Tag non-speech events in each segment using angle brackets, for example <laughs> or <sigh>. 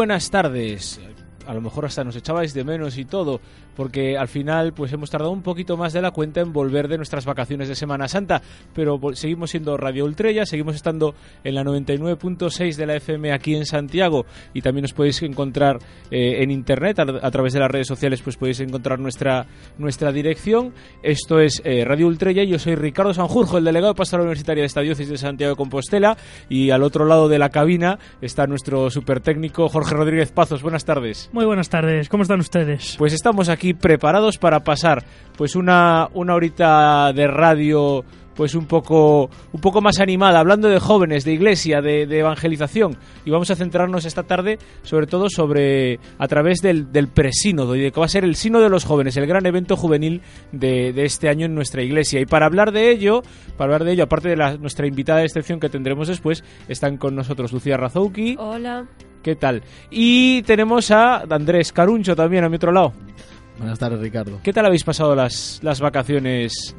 Buenas tardes. A lo mejor hasta nos echabais de menos y todo, porque al final pues hemos tardado un poquito más de la cuenta en volver de nuestras vacaciones de Semana Santa, pero seguimos siendo Radio Ultrella, seguimos estando en la 99.6 de la FM aquí en Santiago y también os podéis encontrar eh, en internet a, través de las redes sociales pues podéis encontrar nuestra nuestra dirección. Esto es eh, Radio Ultrella yo soy Ricardo Sanjurjo, el delegado de Pastoral Universitaria de esta diócesis de Santiago de Compostela y al otro lado de la cabina está nuestro super técnico Jorge Rodríguez Pazos. Buenas tardes. Buenas tardes, ¿cómo están ustedes? Pues estamos aquí preparados para pasar pues una, una horita de radio pues un poco un poco más animada, hablando de jóvenes, de iglesia, de, de evangelización y vamos a centrarnos esta tarde sobre todo sobre a través del, del presínodo y de que va a ser el sínodo de los jóvenes, el gran evento juvenil de, de este año en nuestra iglesia y para hablar de ello, para hablar de ello, aparte de la, nuestra invitada de excepción que tendremos después, están con nosotros Lucía Razouki, Hola. ¿qué tal? Y tenemos a Andrés Caruncho también a mi otro lado. Buenas tardes, Ricardo. ¿Qué tal habéis pasado las, las vacaciones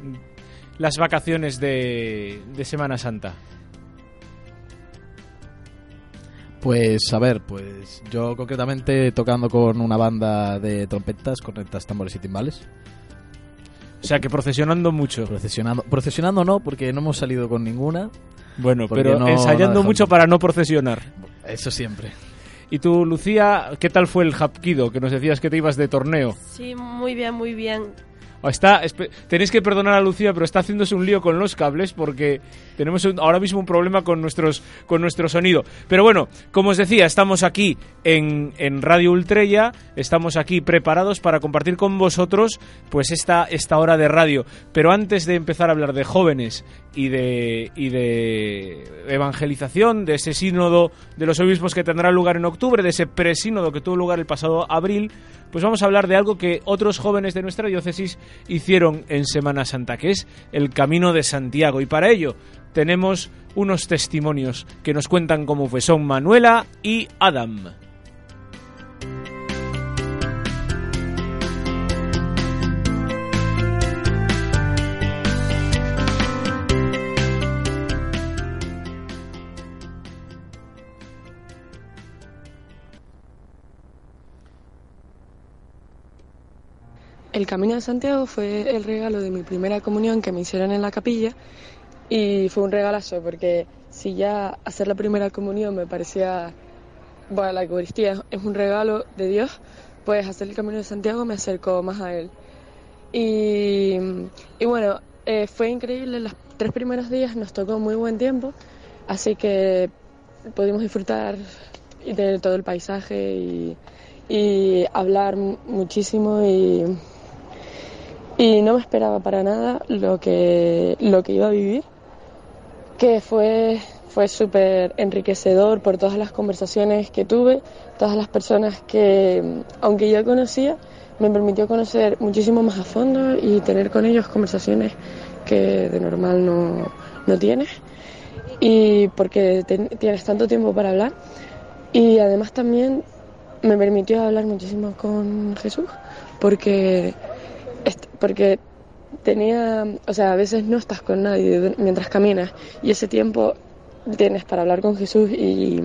las vacaciones de, de Semana Santa? Pues a ver, pues yo concretamente tocando con una banda de trompetas, cornetas, tambores y timbales. O sea, que procesionando mucho. Procesionando, procesionando no, porque no hemos salido con ninguna. Bueno, pero no- ensayando no mucho para no procesionar. Eso siempre. Y tú, Lucía, ¿qué tal fue el Hapkido? Que nos decías que te ibas de torneo. Sí, muy bien, muy bien. Está, tenéis que perdonar a Lucía, pero está haciéndose un lío con los cables porque tenemos ahora mismo un problema con, nuestros, con nuestro sonido. Pero bueno, como os decía, estamos aquí en, en Radio Ultrella, estamos aquí preparados para compartir con vosotros pues esta, esta hora de radio. Pero antes de empezar a hablar de jóvenes y de, y de evangelización, de ese sínodo de los obispos que tendrá lugar en octubre, de ese presínodo que tuvo lugar el pasado abril, pues vamos a hablar de algo que otros jóvenes de nuestra diócesis hicieron en Semana Santa, que es el Camino de Santiago. Y para ello tenemos unos testimonios que nos cuentan cómo fue. Son Manuela y Adam. El Camino de Santiago fue el regalo de mi primera comunión que me hicieron en la capilla y fue un regalazo porque si ya hacer la primera comunión me parecía, bueno, la Eucaristía es un regalo de Dios, pues hacer el Camino de Santiago me acercó más a Él. Y, y bueno, eh, fue increíble, los tres primeros días nos tocó muy buen tiempo, así que pudimos disfrutar de todo el paisaje y, y hablar mu- muchísimo y, y no me esperaba para nada lo que, lo que iba a vivir, que fue, fue súper enriquecedor por todas las conversaciones que tuve, todas las personas que, aunque ya conocía, me permitió conocer muchísimo más a fondo y tener con ellos conversaciones que de normal no, no tienes. Y porque ten- tienes tanto tiempo para hablar. Y además también me permitió hablar muchísimo con Jesús, porque, porque tenía, o sea, a veces no estás con nadie mientras caminas y ese tiempo tienes para hablar con Jesús y,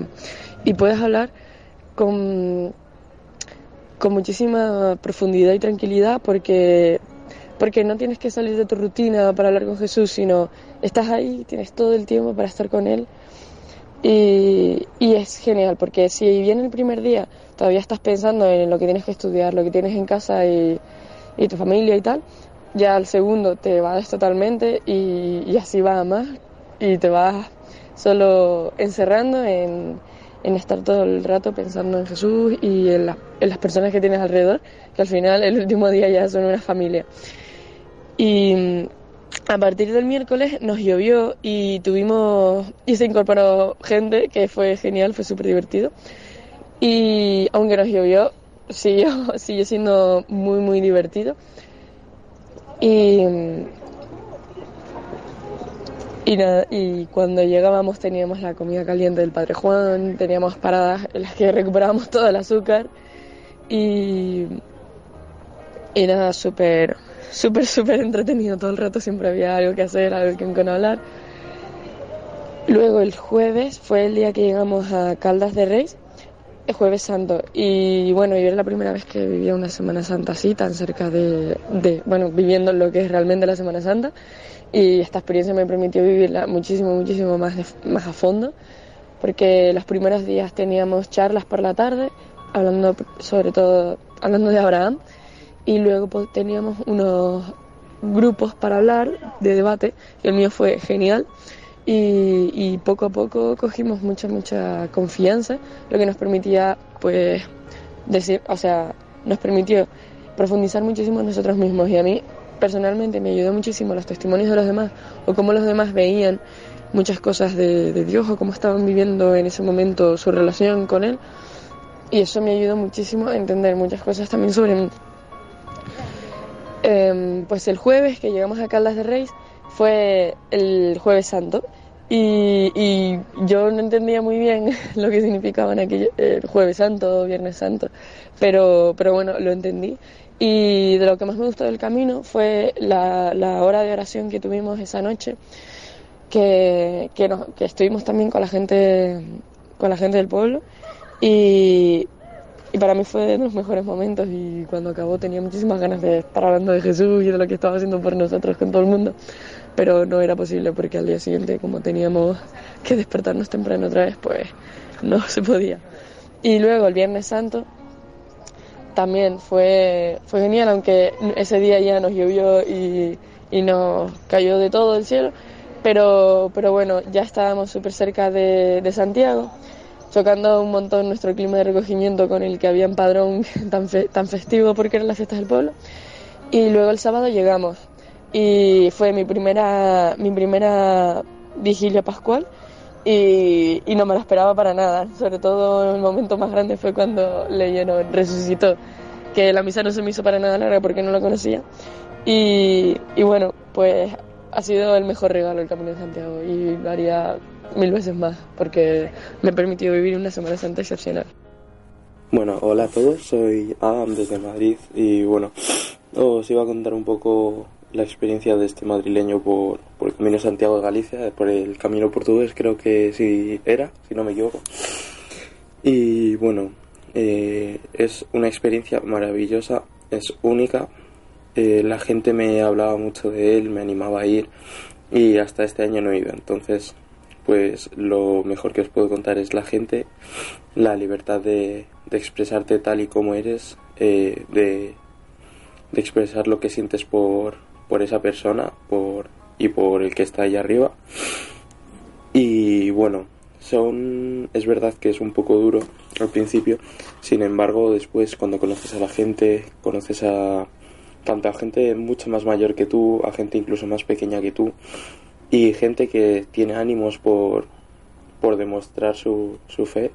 y puedes hablar con, con muchísima profundidad y tranquilidad porque, porque no tienes que salir de tu rutina para hablar con Jesús, sino estás ahí, tienes todo el tiempo para estar con Él. Y, y es genial, porque si bien el primer día todavía estás pensando en lo que tienes que estudiar, lo que tienes en casa y, y tu familia y tal, ya al segundo te vas totalmente y, y así va más y te vas solo encerrando en, en estar todo el rato pensando en Jesús y en, en las personas que tienes alrededor, que al final el último día ya son una familia. Y a partir del miércoles nos llovió y tuvimos y se incorporó gente que fue genial, fue súper divertido. Y aunque nos llovió, siguió, <laughs> siguió siendo muy, muy divertido. Y, y, nada, y cuando llegábamos teníamos la comida caliente del Padre Juan, teníamos paradas en las que recuperábamos todo el azúcar y, y nada, súper, súper, súper entretenido todo el rato, siempre había algo que hacer, algo con con hablar. Luego el jueves fue el día que llegamos a Caldas de Reis, el jueves santo, y bueno, yo era la primera vez que vivía una Semana Santa así, tan cerca de, de bueno, viviendo lo que es realmente la Semana Santa, y esta experiencia me permitió vivirla muchísimo, muchísimo más, más a fondo, porque los primeros días teníamos charlas por la tarde, hablando sobre todo, hablando de Abraham, y luego pues, teníamos unos grupos para hablar de debate, y el mío fue genial, y, poco a poco cogimos mucha, mucha confianza, lo que nos permitía, pues, decir, o sea, nos permitió profundizar muchísimo en nosotros mismos, y a mí personalmente me ayudó muchísimo los testimonios de los demás, o cómo los demás veían muchas cosas de, de Dios, o cómo estaban viviendo en ese momento su relación con Él, y eso me ayudó muchísimo a entender muchas cosas también sobre mí. Em, pues el jueves que llegamos a Caldas de Reis fue el jueves santo y, yo no entendía muy bien <laughs> lo que significaban aquello, el jueves santo viernes santo, pero, pero bueno, lo entendí. Y de lo que más me gustó del camino fue la, hora de oración que tuvimos esa noche, que, que estuvimos también con la gente, con la gente del pueblo y, y para mí fue de los mejores momentos y cuando acabó tenía muchísimas ganas de estar hablando de Jesús y de lo que estaba haciendo por nosotros con todo el mundo, pero no era posible porque al día siguiente como teníamos que despertarnos temprano otra vez, pues no <laughs> se podía. Y luego el Viernes Santo también fue, fue genial, aunque ese día ya nos llovió y, y nos cayó de todo el cielo, pero, pero bueno, ya estábamos súper cerca de, de Santiago chocando un montón nuestro clima de recogimiento con el que había en Padrón <laughs> tan, fe- tan festivo porque eran las fiestas del pueblo. Y luego el sábado llegamos y fue mi primera, mi primera vigilia pascual y, y no me la esperaba para nada. Sobre todo el momento más grande fue cuando leyeron resucitó, que la misa no se me hizo para nada larga porque no lo conocía. Y, y bueno, pues ha sido el mejor regalo el Camino de Santiago y lo haría mil veces más porque me permitió vivir una Semana Santa excepcional. Bueno, hola a todos, soy Adam desde Madrid y bueno, os iba a contar un poco la experiencia de este madrileño por, por el Camino Santiago de Galicia, por el Camino Portugués creo que sí era, si no me equivoco. Y bueno, eh, es una experiencia maravillosa, es única. Eh, la gente me hablaba mucho de él, me animaba a ir y hasta este año no he ido. Entonces, pues lo mejor que os puedo contar es la gente, la libertad de, de expresarte tal y como eres, eh, de, de expresar lo que sientes por, por esa persona por, y por el que está ahí arriba. Y bueno, son es verdad que es un poco duro al principio, sin embargo después cuando conoces a la gente, conoces a tanto a gente mucho más mayor que tú, a gente incluso más pequeña que tú y gente que tiene ánimos por, por demostrar su, su fe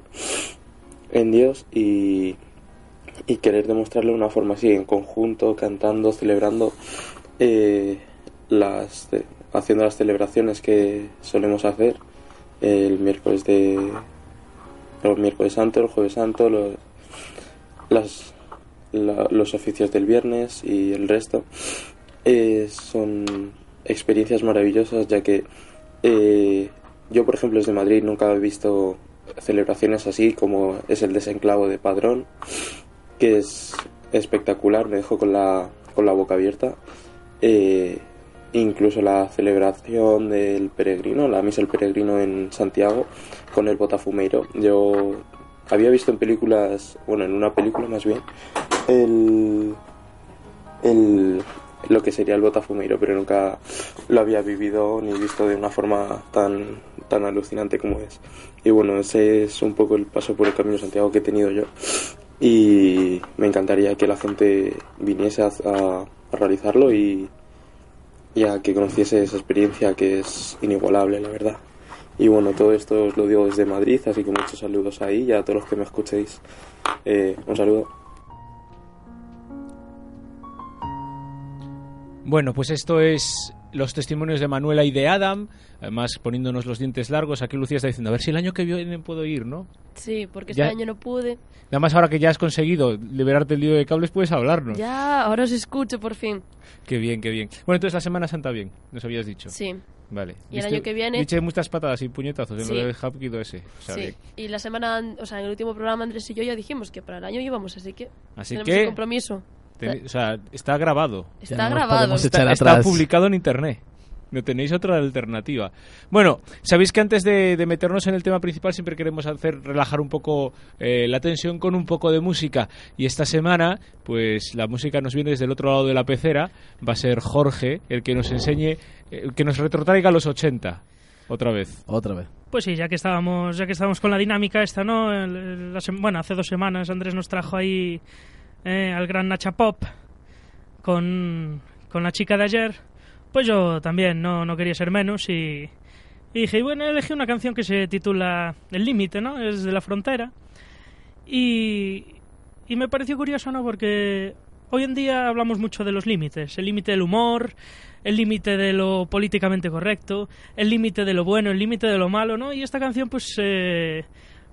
en Dios y, y querer demostrarlo de una forma así, en conjunto, cantando, celebrando, eh, las, haciendo las celebraciones que solemos hacer el miércoles de el miércoles santo, el jueves santo, los, las, la- los oficios del viernes y el resto. Eh, son experiencias maravillosas ya que eh, yo por ejemplo desde Madrid nunca he visto celebraciones así como es el desenclavo de Padrón que es espectacular me dejó con la con la boca abierta Eh, incluso la celebración del peregrino la misa del peregrino en Santiago con el botafumeiro yo había visto en películas bueno en una película más bien el el lo que sería el Botafumeiro, pero nunca lo había vivido ni visto de una forma tan, tan alucinante como es. Y bueno, ese es un poco el paso por el Camino de Santiago que he tenido yo. Y me encantaría que la gente viniese a, a- realizarlo y, y a que conociese esa experiencia que es inigualable, la verdad. Y bueno, todo esto os lo digo desde Madrid, así que muchos saludos ahí y a todos los que me escuchéis. Eh, un saludo. Bueno, pues esto es los testimonios de Manuela y de Adam, además poniéndonos los dientes largos. Aquí Lucía está diciendo, a ver si el año que viene puedo ir, ¿no? Sí, porque Ya- este año no pude. Además, ahora que ya has conseguido liberarte el lío de cables, puedes hablarnos. Ya, ahora os escucho por fin. Qué bien, qué bien. Bueno, entonces la Semana Santa bien, nos habías dicho. Sí, Vale. Y el año que viene- muchas patadas y puñetazos en Sí. lo del Hapkido ese. O sea, sí. bien. Y la semana, an- o sea, en el último programa Andrés y yo ya dijimos que para el año íbamos, así que Así tenemos que- el compromiso. Ten- o sea, está grabado. Está no grabado. Está, echar está atrás. publicado en internet. No tenéis otra alternativa. Bueno, sabéis que antes de, de meternos en el tema principal siempre queremos hacer relajar un poco eh, la tensión con un poco de música. Y esta semana, pues la música nos viene desde el otro lado de la pecera. Va a ser Jorge el que nos enseñe, el que nos retrotraiga a los 80. Otra vez. Otra vez. Pues sí, ya que estábamos, ya que estábamos con la dinámica esta, ¿no? El- el- la bueno, hace dos semanas Andrés nos trajo ahí eh, al gran Nacha Pop con, con la chica de ayer. Pues yo también no, no quería ser menos y, y dije, bueno, elegí una canción que se titula El límite, ¿no? Es de la frontera. Y, y me pareció curioso, ¿no? Porque hoy en día hablamos mucho de los límites. El límite del humor, el límite de lo políticamente correcto, el límite de lo bueno, el límite de lo malo, ¿no? Y esta canción, pues, eh,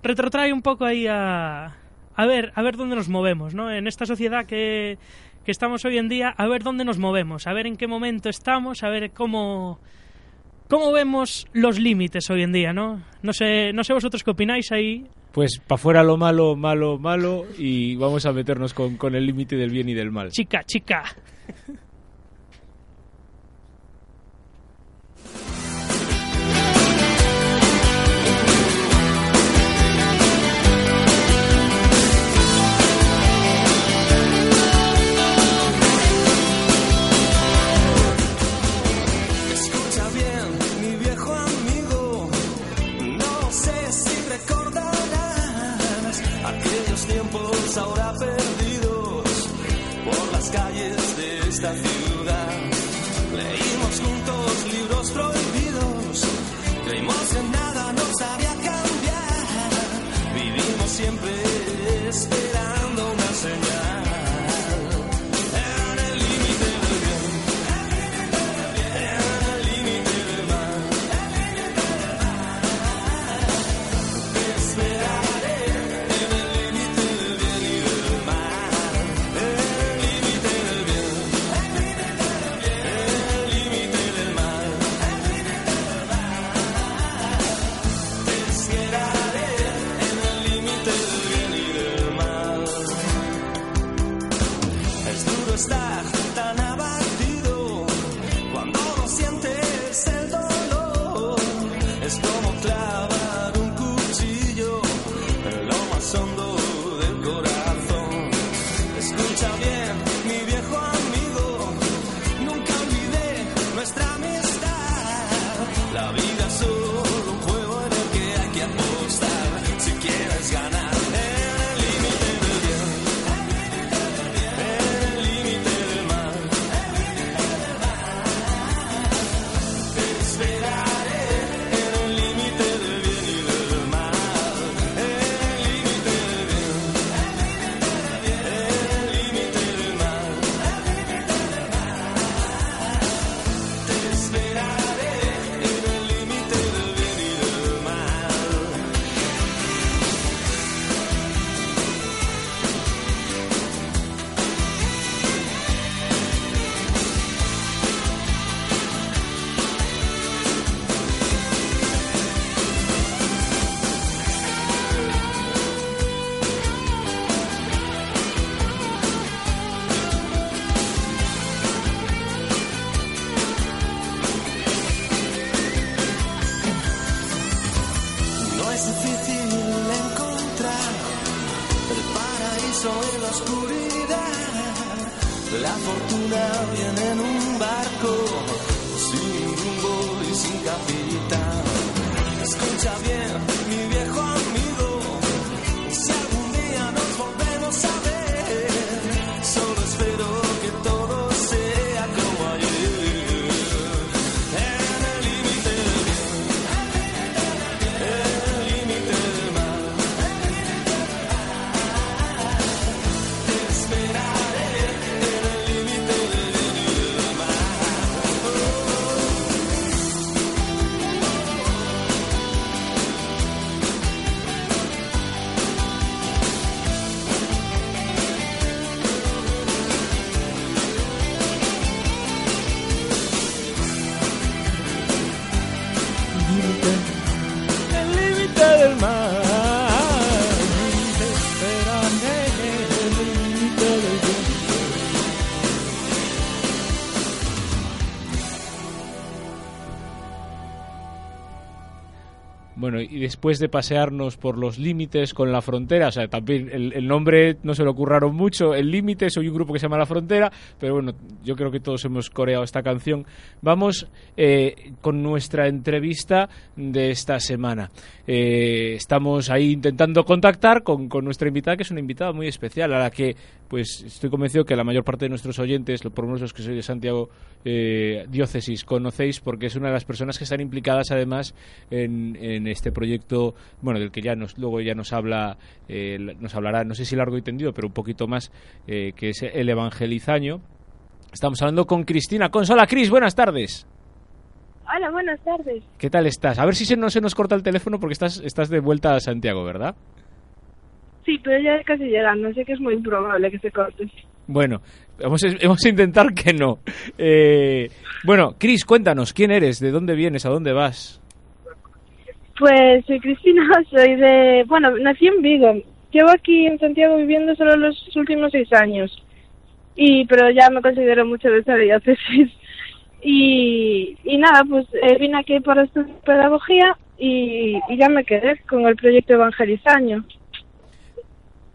retrotrae un poco ahí a, a ver, a ver dónde nos movemos, ¿no? En esta sociedad que, que estamos hoy en día, a ver dónde nos movemos, a ver en qué momento estamos, a ver cómo, cómo vemos los límites hoy en día, ¿no? No sé, no sé vosotros qué opináis ahí. Pues para fuera lo malo, malo, malo. Y vamos a meternos con, con el límite del bien y del mal. Chica, chica. Leímos juntos libros prohibidos, creímos que nada nos haría cambiar. Vivimos siempre esperando la fortuna viene en un barco, sin rumbo y sin capitán. Escucha bien, mi viejo Y después de pasearnos por los límites con la frontera, o sea, también el, nombre no se lo ocurraron mucho, el límite, soy un grupo que se llama La Frontera, pero bueno, yo creo que todos hemos coreado esta canción. Vamos eh, con nuestra entrevista de esta semana. Eh, estamos ahí intentando contactar con, con nuestra invitada, que es una invitada muy especial, a la que pues estoy convencido que la mayor parte de nuestros oyentes, por lo menos los que soy de Santiago eh, Diócesis, conocéis porque es una de las personas que están implicadas además en, en este proyecto, bueno, del que ya nos, luego ya nos habla, eh, nos hablará, no sé si largo y tendido, pero un poquito más, eh, que es el Evangelizaño. Estamos hablando con Cristina Consola. Cris, buenas tardes. Hola, buenas tardes. ¿Qué tal estás? A ver si se, no se nos corta el teléfono porque estás, estás de vuelta a Santiago, ¿verdad? Sí, pero ya casi llegando, sé que es muy improbable que se corte. Bueno, vamos a, vamos a intentar que no. Eh, bueno, Cris, cuéntanos, ¿quién eres? ¿De dónde vienes? ¿A dónde vas? Pues soy Cristina, <laughs> soy de... Bueno, nací en Vigo. Llevo aquí en Santiago viviendo solo los últimos seis años. Y, pero ya me considero mucho de esta diócesis. <laughs> Y, y nada, pues eh, vine aquí para estudiar pedagogía y, y ya me quedé con el proyecto Evangelizaño.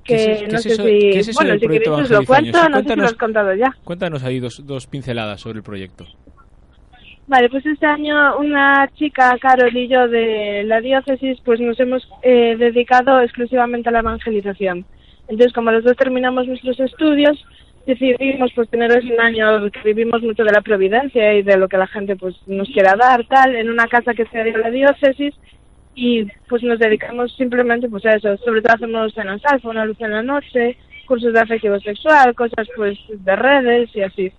¿Qué Que es- no sé si... es bueno, si queréis os lo cuento, no sé si lo has contado ya. Cuéntanos ahí dos, dos pinceladas sobre el proyecto. Vale, pues este año una chica, Carol y yo de la diócesis, pues nos hemos eh, dedicado exclusivamente a la evangelización. Entonces, como los dos terminamos nuestros estudios, decidimos pues tener un año que vivimos mucho de la providencia y de lo que la gente pues nos quiera dar, tal, en una casa que sea de la diócesis y pues nos dedicamos simplemente pues a eso. Sobre todo hacemos cenas alfa, una luz en la noche, cursos de afectivo sexual, cosas pues de redes y así.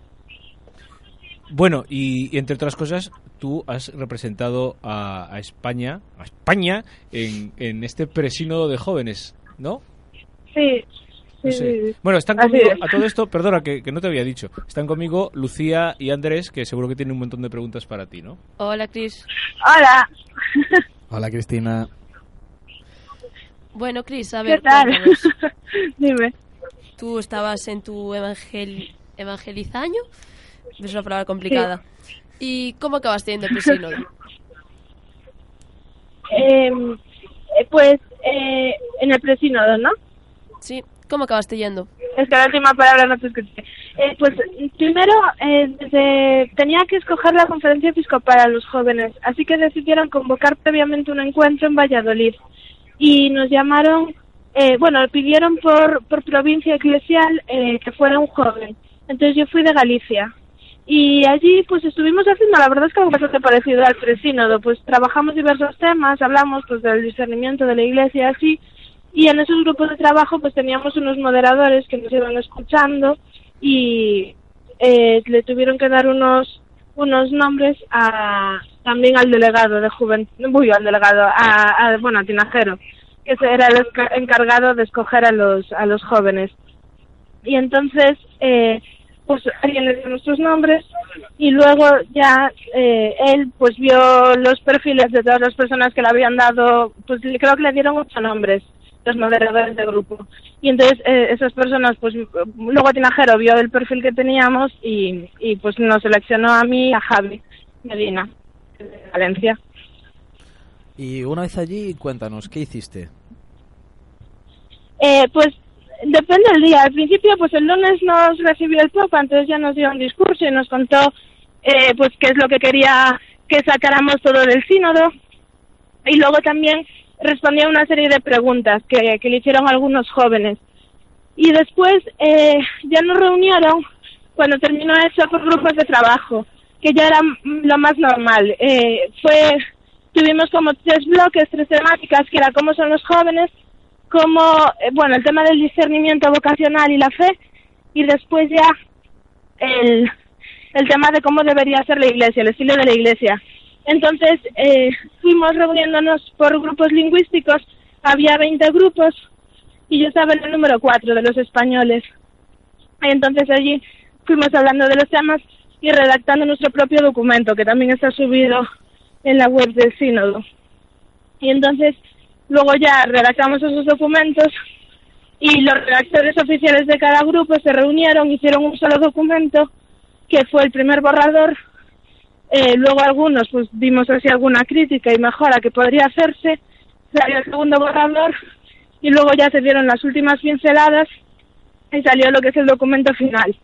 Bueno, y, y entre otras cosas, tú has representado a, a España, a España, en, en este presínodo de jóvenes, ¿no? Sí, sí, No sé. sí, sí. Bueno, están Así conmigo, es. a todo esto, perdona que, que no te había dicho, están conmigo Lucía y Andrés, que seguro que tienen un montón de preguntas para ti, ¿no? Hola, Cris. Hola. Hola, Cristina. Bueno, Cris, a ¿Qué ver, tal? cuéntanos. <laughs> Dime. Tú estabas en tu evangel... evangelizaño. Es una palabra complicada. ¿Y cómo acabaste yendo al sínodo? <laughs> Eh, eh, pues eh, en el presínodo, ¿no? Sí, ¿cómo acabaste yendo? Es que la última palabra no te escuché. Eh, pues primero eh, desde- tenía que escoger la conferencia episcopal a los jóvenes, así que decidieron convocar previamente un encuentro en Valladolid y nos llamaron, eh, bueno, pidieron por, por provincia eclesial eh, que fuera un joven. Entonces yo fui de Galicia y allí pues estuvimos haciendo, la verdad es que algo bastante parecido al presínodo, pues trabajamos diversos temas, hablamos pues del discernimiento de la iglesia así, y en esos grupos de trabajo pues teníamos unos moderadores que nos iban escuchando y eh, le tuvieron que dar unos unos nombres a también al delegado de juventud, uy, al delegado, a, a- bueno, a Tinajero, que era el encargado de escoger a los a los jóvenes. Y entonces eh, pues alguien le dio nuestros nombres y luego ya eh, él pues vio los perfiles de todas las personas que le habían dado, pues creo que le dieron ocho nombres los moderadores de grupo. Y entonces eh, esas personas, pues luego Tinajero vio el perfil que teníamos y, y pues nos seleccionó a mí y a Javi Medina, de Valencia. Y una vez allí, cuéntanos, ¿qué hiciste? Eh, pues depende del día. Al principio, pues el lunes nos recibió el Papa, entonces ya nos dio un discurso y nos contó eh, pues qué es lo que quería que sacáramos todo del sínodo. Y luego también respondió a una serie de preguntas que, le hicieron algunos jóvenes. Y después eh, ya nos reunieron cuando terminó eso por grupos de trabajo, que ya era lo más normal. Eh, fue tuvimos como tres bloques, tres temáticas, que era cómo son los jóvenes, cómo, eh, bueno, el tema del discernimiento vocacional y la fe, y después ya el, el tema de cómo debería ser la iglesia, el estilo de la iglesia. Entonces, eh, fuimos reuniéndonos por grupos lingüísticos, había 20 grupos, y yo estaba en el número 4 de los españoles. Entonces allí fuimos hablando de los temas y redactando nuestro propio documento, que también está subido en la web del sínodo. Y entonces luego ya redactamos esos documentos y los redactores oficiales de cada grupo se reunieron, hicieron un solo documento que fue el primer borrador. Eh, luego algunos pues dimos así alguna crítica y mejora que podría hacerse, salió el segundo borrador y luego ya se dieron las últimas pinceladas y salió lo que es el documento final.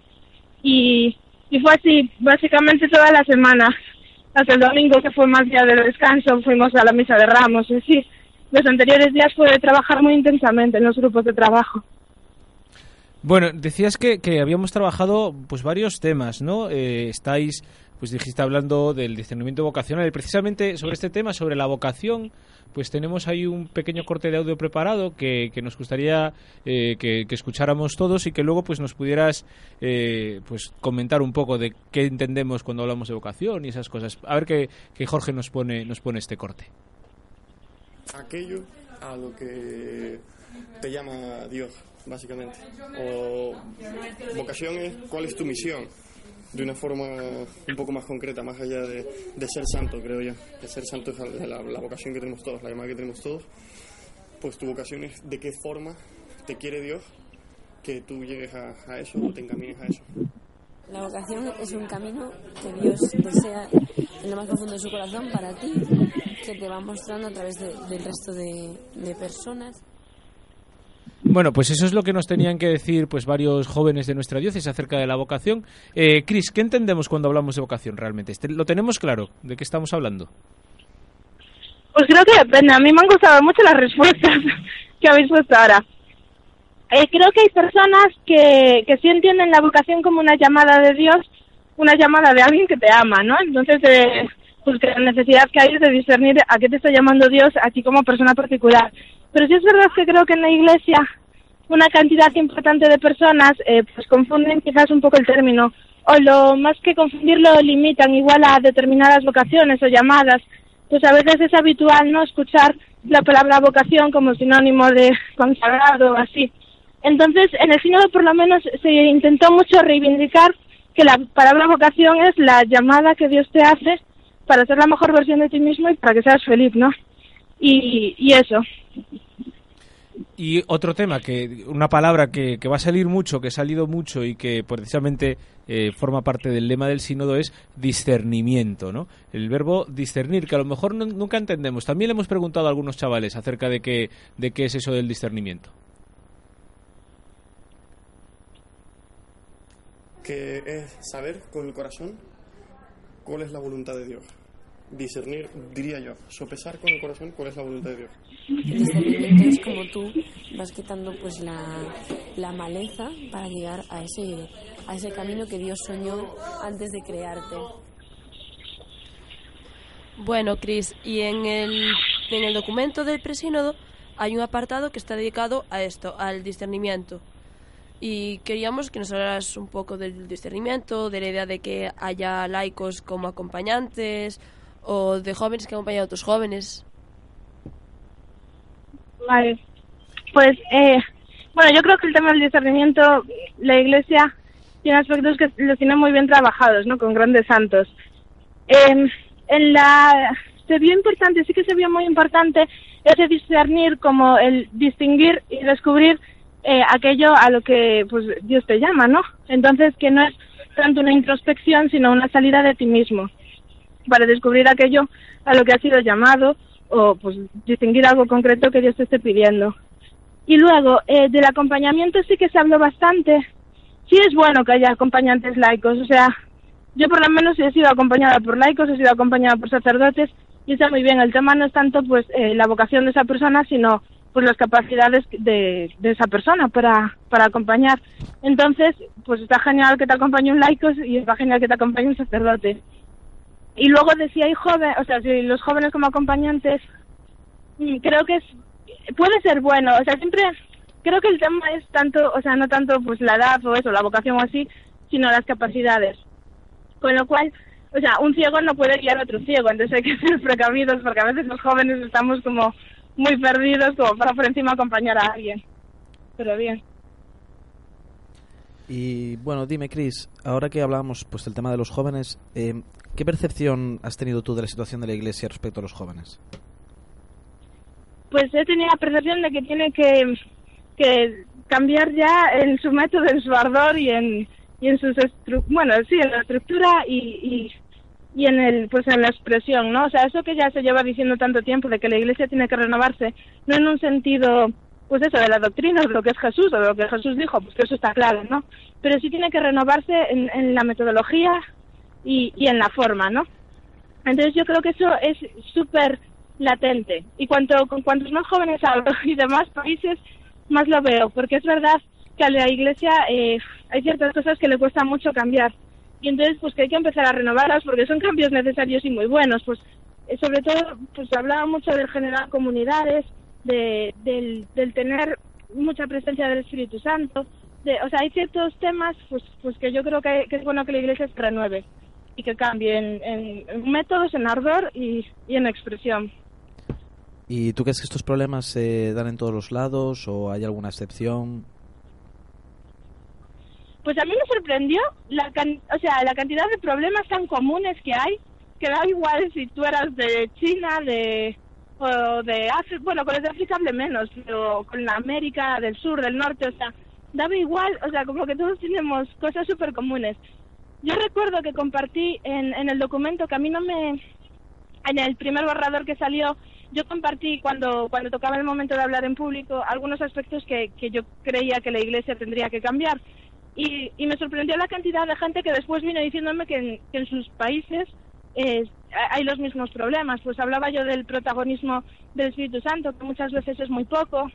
Y, y fue así básicamente toda la semana hasta el domingo, que fue más día de descanso, fuimos a la misa de Ramos. Y sí, los anteriores días fue trabajar muy intensamente en los grupos de trabajo. Bueno, decías que, que habíamos trabajado pues varios temas, ¿no? Eh, estáis, pues dijiste hablando del discernimiento vocacional y precisamente sobre este tema, sobre la vocación, pues tenemos ahí un pequeño corte de audio preparado que, que nos gustaría eh, que, escucháramos todos y que luego pues nos pudieras eh, pues comentar un poco de qué entendemos cuando hablamos de vocación y esas cosas. A ver que, que Jorge nos pone, nos pone este corte. Aquello a lo que te llama Dios, básicamente. O vocación es cuál es tu misión, de una forma un poco más concreta, más allá de, de ser santo, creo yo. Ser santo es la- la vocación que tenemos todos, la llamada que tenemos todos. Pues tu vocación es de qué forma te quiere Dios que tú llegues a, a eso o te encamines a eso. La vocación es un camino que Dios desea en lo más profundo de su corazón para ti, que te va mostrando a través de- del resto de, de personas. Bueno, pues eso es lo que nos tenían que decir pues varios jóvenes de nuestra diócesis acerca de la vocación. Eh, Cris, ¿qué entendemos cuando hablamos de vocación realmente? Este- ¿Lo tenemos claro? ¿De qué estamos hablando? Pues creo que depende. A mí me han gustado mucho las respuestas <laughs> que habéis puesto ahora. Eh, creo que hay personas que, que sí entienden la vocación como una llamada de Dios, una llamada de alguien que te ama, ¿no? Entonces, eh, pues que la necesidad que hay es de discernir a qué te está llamando Dios a ti como persona particular. Pero sí es verdad que creo que en la iglesia una cantidad importante de personas eh, pues confunden quizás un poco el término o lo más que confundirlo limitan igual a determinadas vocaciones o llamadas pues a veces es habitual no escuchar la palabra vocación como sinónimo de <laughs> consagrado o así entonces en el sínodo por lo menos se intentó mucho reivindicar que la palabra vocación es la llamada que Dios te hace para ser la mejor versión de ti mismo y para que seas feliz no y, y eso Y otro tema, que una palabra que, que va a salir mucho, que ha salido mucho y que precisamente eh, forma parte del lema del sínodo es discernimiento, ¿no? El verbo discernir, que a lo mejor no- nunca entendemos. También le hemos preguntado a algunos chavales acerca de qué, de qué es eso del discernimiento. que es saber con el corazón cuál es la voluntad de Dios. Discernir, diría yo, sopesar con el corazón cuál es la voluntad de Dios. El discernimiento es como tú vas quitando pues la, la maleza para llegar a ese, a ese camino que Dios soñó antes de crearte. Bueno, Cris, y en el, en el documento del presínodo hay un apartado que está dedicado a esto, al discernimiento. Y queríamos que nos hablaras un poco del discernimiento, de la idea de que haya laicos como acompañantes o de jóvenes que acompañan a otros jóvenes. Vale. Pues, eh, bueno, yo creo que el tema del discernimiento, la Iglesia tiene aspectos que los tiene muy bien trabajados, ¿no? Con grandes santos. Eh, en la se vio importante, sí que se vio muy importante ese discernir como el distinguir y descubrir eh, aquello a lo que pues Dios te llama, ¿no? Entonces que no es tanto una introspección, sino una salida de ti mismo para descubrir aquello a lo que has sido llamado o pues distinguir algo concreto que Dios te esté pidiendo. Y luego, eh, del acompañamiento sí que se habló bastante. Sí es bueno que haya acompañantes laicos, o sea, yo por lo menos he sido acompañada por laicos, he sido acompañada por sacerdotes y está muy bien. El tema no es tanto pues eh, la vocación de esa persona, sino pues las capacidades de, de esa persona para, para acompañar. Entonces, pues está genial que te acompañe un laico y está genial que te acompañe un sacerdote. Y luego decía, hay jóvenes, o sea, si los jóvenes como acompañantes, mm, creo que es, puede ser bueno, o sea, siempre, creo que el tema es tanto, o sea, no tanto pues la edad o eso, la vocación o así, sino las capacidades. Con lo cual, o sea, un ciego no puede guiar a otro ciego, entonces hay que ser <laughs> precavidos porque a veces los jóvenes estamos como muy perdidos como para por encima acompañar a alguien. Pero bien. Y bueno, dime, Chris, ahora que hablamos pues del tema de los jóvenes, eh, ¿qué percepción has tenido tú de la situación de la Iglesia respecto a los jóvenes? Pues he tenido la percepción de que tiene que, que cambiar ya en su método, en su ardor y en, y en sus bueno, sí, en la estructura y, y, en el pues en la expresión, ¿no? O sea, eso que ya se lleva diciendo tanto tiempo de que la Iglesia tiene que renovarse, no en un sentido pues eso, de la doctrina, de lo que es Jesús, o de lo que Jesús dijo, pues que eso está claro, ¿no? Pero sí tiene que renovarse en, en la metodología y, y en la forma, ¿no? Entonces yo creo que eso es súper latente. Y cuanto, con cuantos más jóvenes hablo <laughs> y de más países, más lo veo, porque es verdad que a la Iglesia eh, hay ciertas cosas que le cuesta mucho cambiar. Y entonces, pues que hay que empezar a renovarlas porque son cambios necesarios y muy buenos. Pues eh, sobre todo, pues hablaba mucho del generar comunidades, de, del, del tener mucha presencia del Espíritu Santo. De, o sea, hay ciertos temas pues, pues que yo creo que, que es bueno que la Iglesia se renueve y que cambie en, métodos, en ardor y, y en expresión. ¿Y tú crees que estos problemas se dan en todos los lados o hay alguna excepción? Pues a mí me sorprendió la, can- o sea, la cantidad de problemas tan comunes que hay, que da igual si tú eras de China, de o de África, bueno, con los de África hablé menos, pero con la América del Sur, del Norte, o sea, daba igual, o sea, como que todos tenemos cosas súper comunes. Yo recuerdo que compartí en, en el documento que a mí no me... En el primer borrador que salió, yo compartí cuando, cuando tocaba el momento de hablar en público algunos aspectos que, que yo creía que la Iglesia tendría que cambiar. Y, y me sorprendió la cantidad de gente que después vino diciéndome que en, que en sus países eh, hay los mismos problemas. Pues hablaba yo del protagonismo del Espíritu Santo, que muchas veces es muy poco,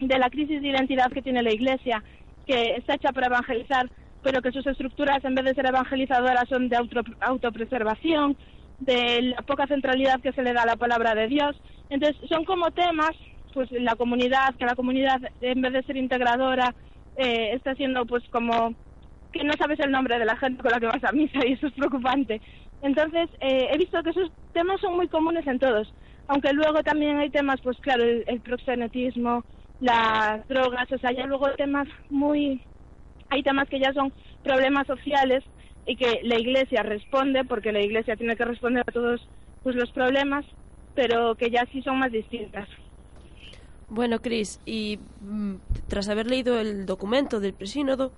de la crisis de identidad que tiene la Iglesia, que está hecha para evangelizar, pero que sus estructuras, en vez de ser evangelizadoras, son de auto, autopreservación, de la poca centralidad que se le da a la palabra de Dios. Entonces, son como temas, pues la comunidad, que la comunidad, en vez de ser integradora, eh, está siendo pues como que no sabes el nombre de la gente con la que vas a misa y eso es preocupante. Entonces, eh, he visto que esos temas son muy comunes en todos, aunque luego también hay temas, pues claro, el, el proxenetismo, las drogas, o sea, ya luego temas muy... Hay temas que ya son problemas sociales y que la Iglesia responde, porque la Iglesia tiene que responder a todos pues, los problemas, pero que ya sí son más distintas. Bueno, Chris, y mm, tras haber leído el documento del presínodo,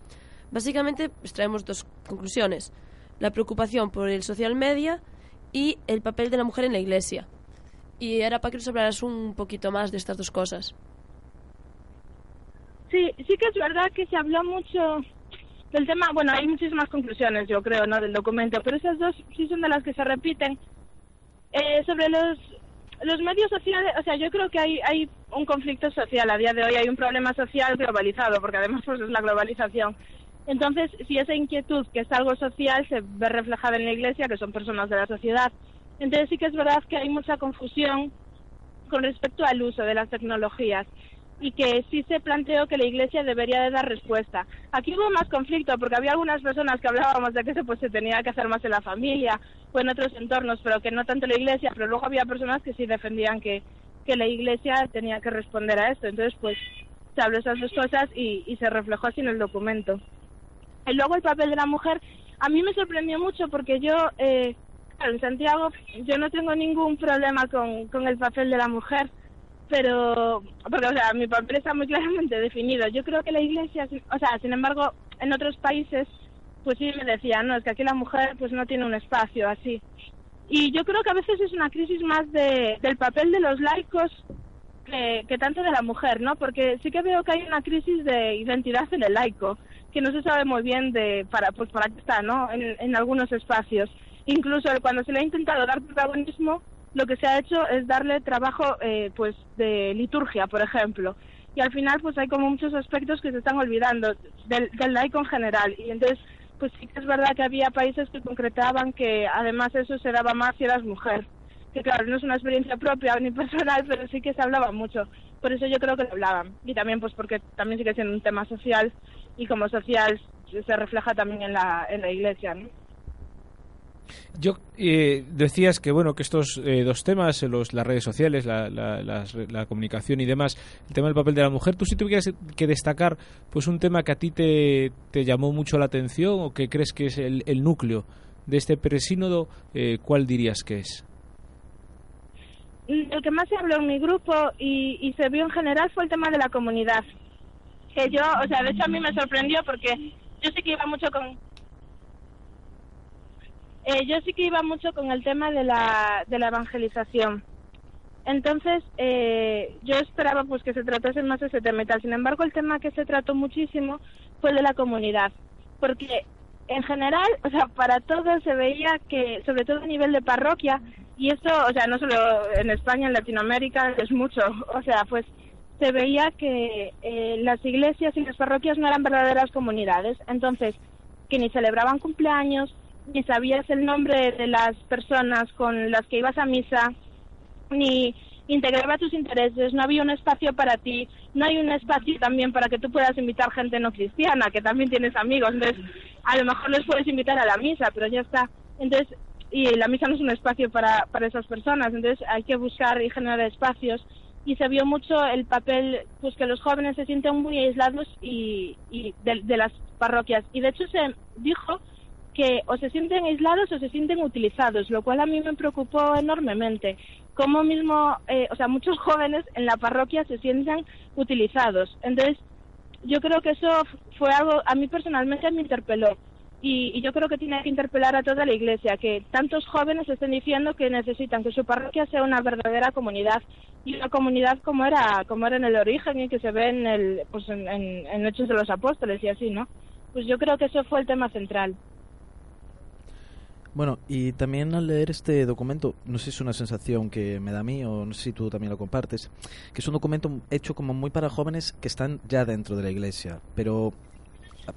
básicamente extraemos dos conclusiones. La preocupación por el social media y el papel de la mujer en la iglesia. Y ahora para que nos hablaras un poquito más de estas dos cosas. Sí, sí que es verdad que se habló mucho del tema, bueno, hay muchísimas conclusiones, yo creo, ¿no?, del documento, pero esas dos sí son de las que se repiten. Eh, sobre los, los medios sociales, o sea, yo creo que hay, hay un conflicto social a día de hoy, hay un problema social globalizado, porque además pues es la globalización. Entonces, si esa inquietud, que es algo social, se ve reflejada en la iglesia, que son personas de la sociedad, entonces sí que es verdad que hay mucha confusión con respecto al uso de las tecnologías y que sí se planteó que la Iglesia debería de dar respuesta. Aquí hubo más conflicto porque había algunas personas que hablábamos de que se, pues, se tenía que hacer más en la familia o en otros entornos, pero que no tanto la Iglesia, pero luego había personas que sí defendían que, que la Iglesia tenía que responder a esto. Entonces, pues se habló esas dos cosas y, y se reflejó así en el documento. Y luego el papel de la mujer, a mí me sorprendió mucho porque yo, eh, claro, en Santiago, yo no tengo ningún problema con, con el papel de la mujer pero porque o sea mi papel está muy <laughs> claramente definido yo creo que la iglesia o sea sin embargo en otros países pues sí me decían no es que aquí la mujer pues no tiene un espacio así y yo creo que a veces es una crisis más de del papel de los laicos que, que tanto de la mujer, ¿no? Porque sí que veo que hay una crisis de identidad en el laico, que no se sabe muy bien de para pues para qué está, ¿no? En, en algunos espacios. Incluso cuando se le ha intentado dar protagonismo, lo que se ha hecho es darle trabajo, eh, pues, de liturgia, por ejemplo. Y al final, pues, hay como muchos aspectos que se están olvidando del, del laico en general. Y entonces, pues sí que es verdad que había países que concretaban que además eso se daba más si eras mujer que claro, no es una experiencia propia ni <laughs> personal, pero sí que se hablaba mucho. Por eso yo creo que lo hablaban. Y también pues porque también sigue siendo un tema social y como social se refleja también en la, en la iglesia, ¿no? Yo eh, decías que bueno que estos eh, dos temas, eh, los, las redes sociales, la, la, las- la comunicación y demás, el tema del papel de la mujer, tú si tuvieras que destacar pues un tema que a ti te, te llamó mucho la atención o que crees que es el, el núcleo de este presínodo, eh, ¿cuál dirías que es? el que más se habló en mi grupo y, se vio en general fue el tema de la comunidad. Que yo, o sea, de hecho a mí me sorprendió porque yo sí que iba mucho con... Eh, yo sí que iba mucho con el tema de la, de la evangelización. Entonces, eh, yo esperaba pues que se tratase más ese tema. Sin embargo, el tema que se trató muchísimo fue el de la comunidad. Porque en general, o sea, para todos se veía que, sobre todo a nivel de parroquia, y esto, o sea, no solo en España, en Latinoamérica, es mucho, <laughs> o sea, pues se veía que eh, las iglesias y las parroquias no eran verdaderas comunidades, entonces, que ni celebraban cumpleaños, ni sabías el nombre de las personas con las que ibas a misa, ni integraba tus intereses, no había un espacio para ti, no hay un espacio también para que tú puedas invitar gente no cristiana, que también tienes amigos, entonces a lo mejor les puedes invitar a la misa, pero ya está. Entonces, y la misa no es un espacio para, para esas personas, entonces hay que buscar y generar espacios y se vio mucho el papel, pues que los jóvenes se sienten muy aislados y, y de, de las parroquias. Y de hecho se dijo que o se sienten aislados o se sienten utilizados, lo cual a mí me preocupó enormemente. Como mismo, eh, o sea, muchos <laughs> jóvenes en la parroquia se sienten utilizados. Entonces, yo creo que eso fue algo, a mí personalmente me interpeló. Y, y yo creo que tiene que interpelar a toda la iglesia, que tantos jóvenes estén diciendo que necesitan que su parroquia sea una verdadera comunidad y una comunidad como era, como era en el origen y que se ve en el, pues en- en Hechos de los Apóstoles y así, ¿no? Pues yo creo que eso fue el tema central. Bueno, y también al leer este documento, no sé si es una sensación que me da a mí o no sé si tú también lo compartes, que es un documento hecho como muy para jóvenes que están ya dentro de la iglesia, pero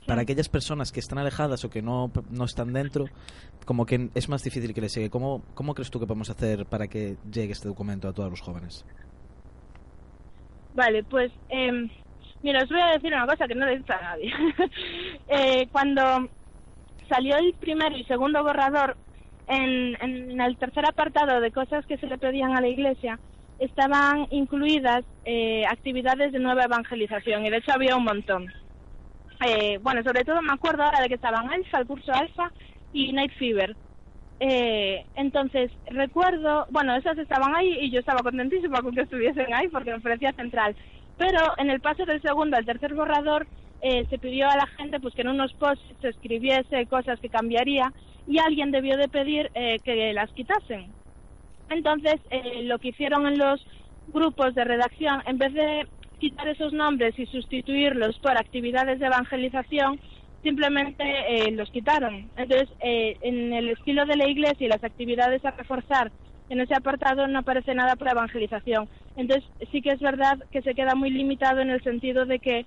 para aquellas personas que están alejadas o que no, no están dentro, como que es más difícil que les llegue. ¿Cómo, ¿Cómo crees tú que podemos hacer para que llegue este documento a todos los jóvenes? Vale, pues eh, mira, os voy a decir una cosa que no le a nadie. <laughs> Eh, cuando salió el primero y segundo borrador, en, en el tercer apartado de cosas que se le pedían a la Iglesia, estaban incluidas eh, actividades de nueva evangelización y de hecho había un montón. Eh, bueno, sobre todo me acuerdo ahora de que estaban Alfa, el curso Alfa y Night Fever. Eh, entonces, recuerdo, bueno, esas estaban ahí y yo estaba contentísima con que estuviesen ahí porque me parecía central. Pero en el paso del segundo al tercer borrador eh, se pidió a la gente pues que en unos posts se escribiese cosas que cambiaría y alguien debió de pedir eh, que las quitasen. Entonces, eh, lo que hicieron en los grupos de redacción, en vez de quitar esos nombres y sustituirlos por actividades de evangelización, simplemente eh, los quitaron. Entonces, eh, en el estilo de la iglesia y las actividades a reforzar en ese apartado no aparece nada para evangelización. Entonces, sí que es verdad que se queda muy limitado en el sentido de que,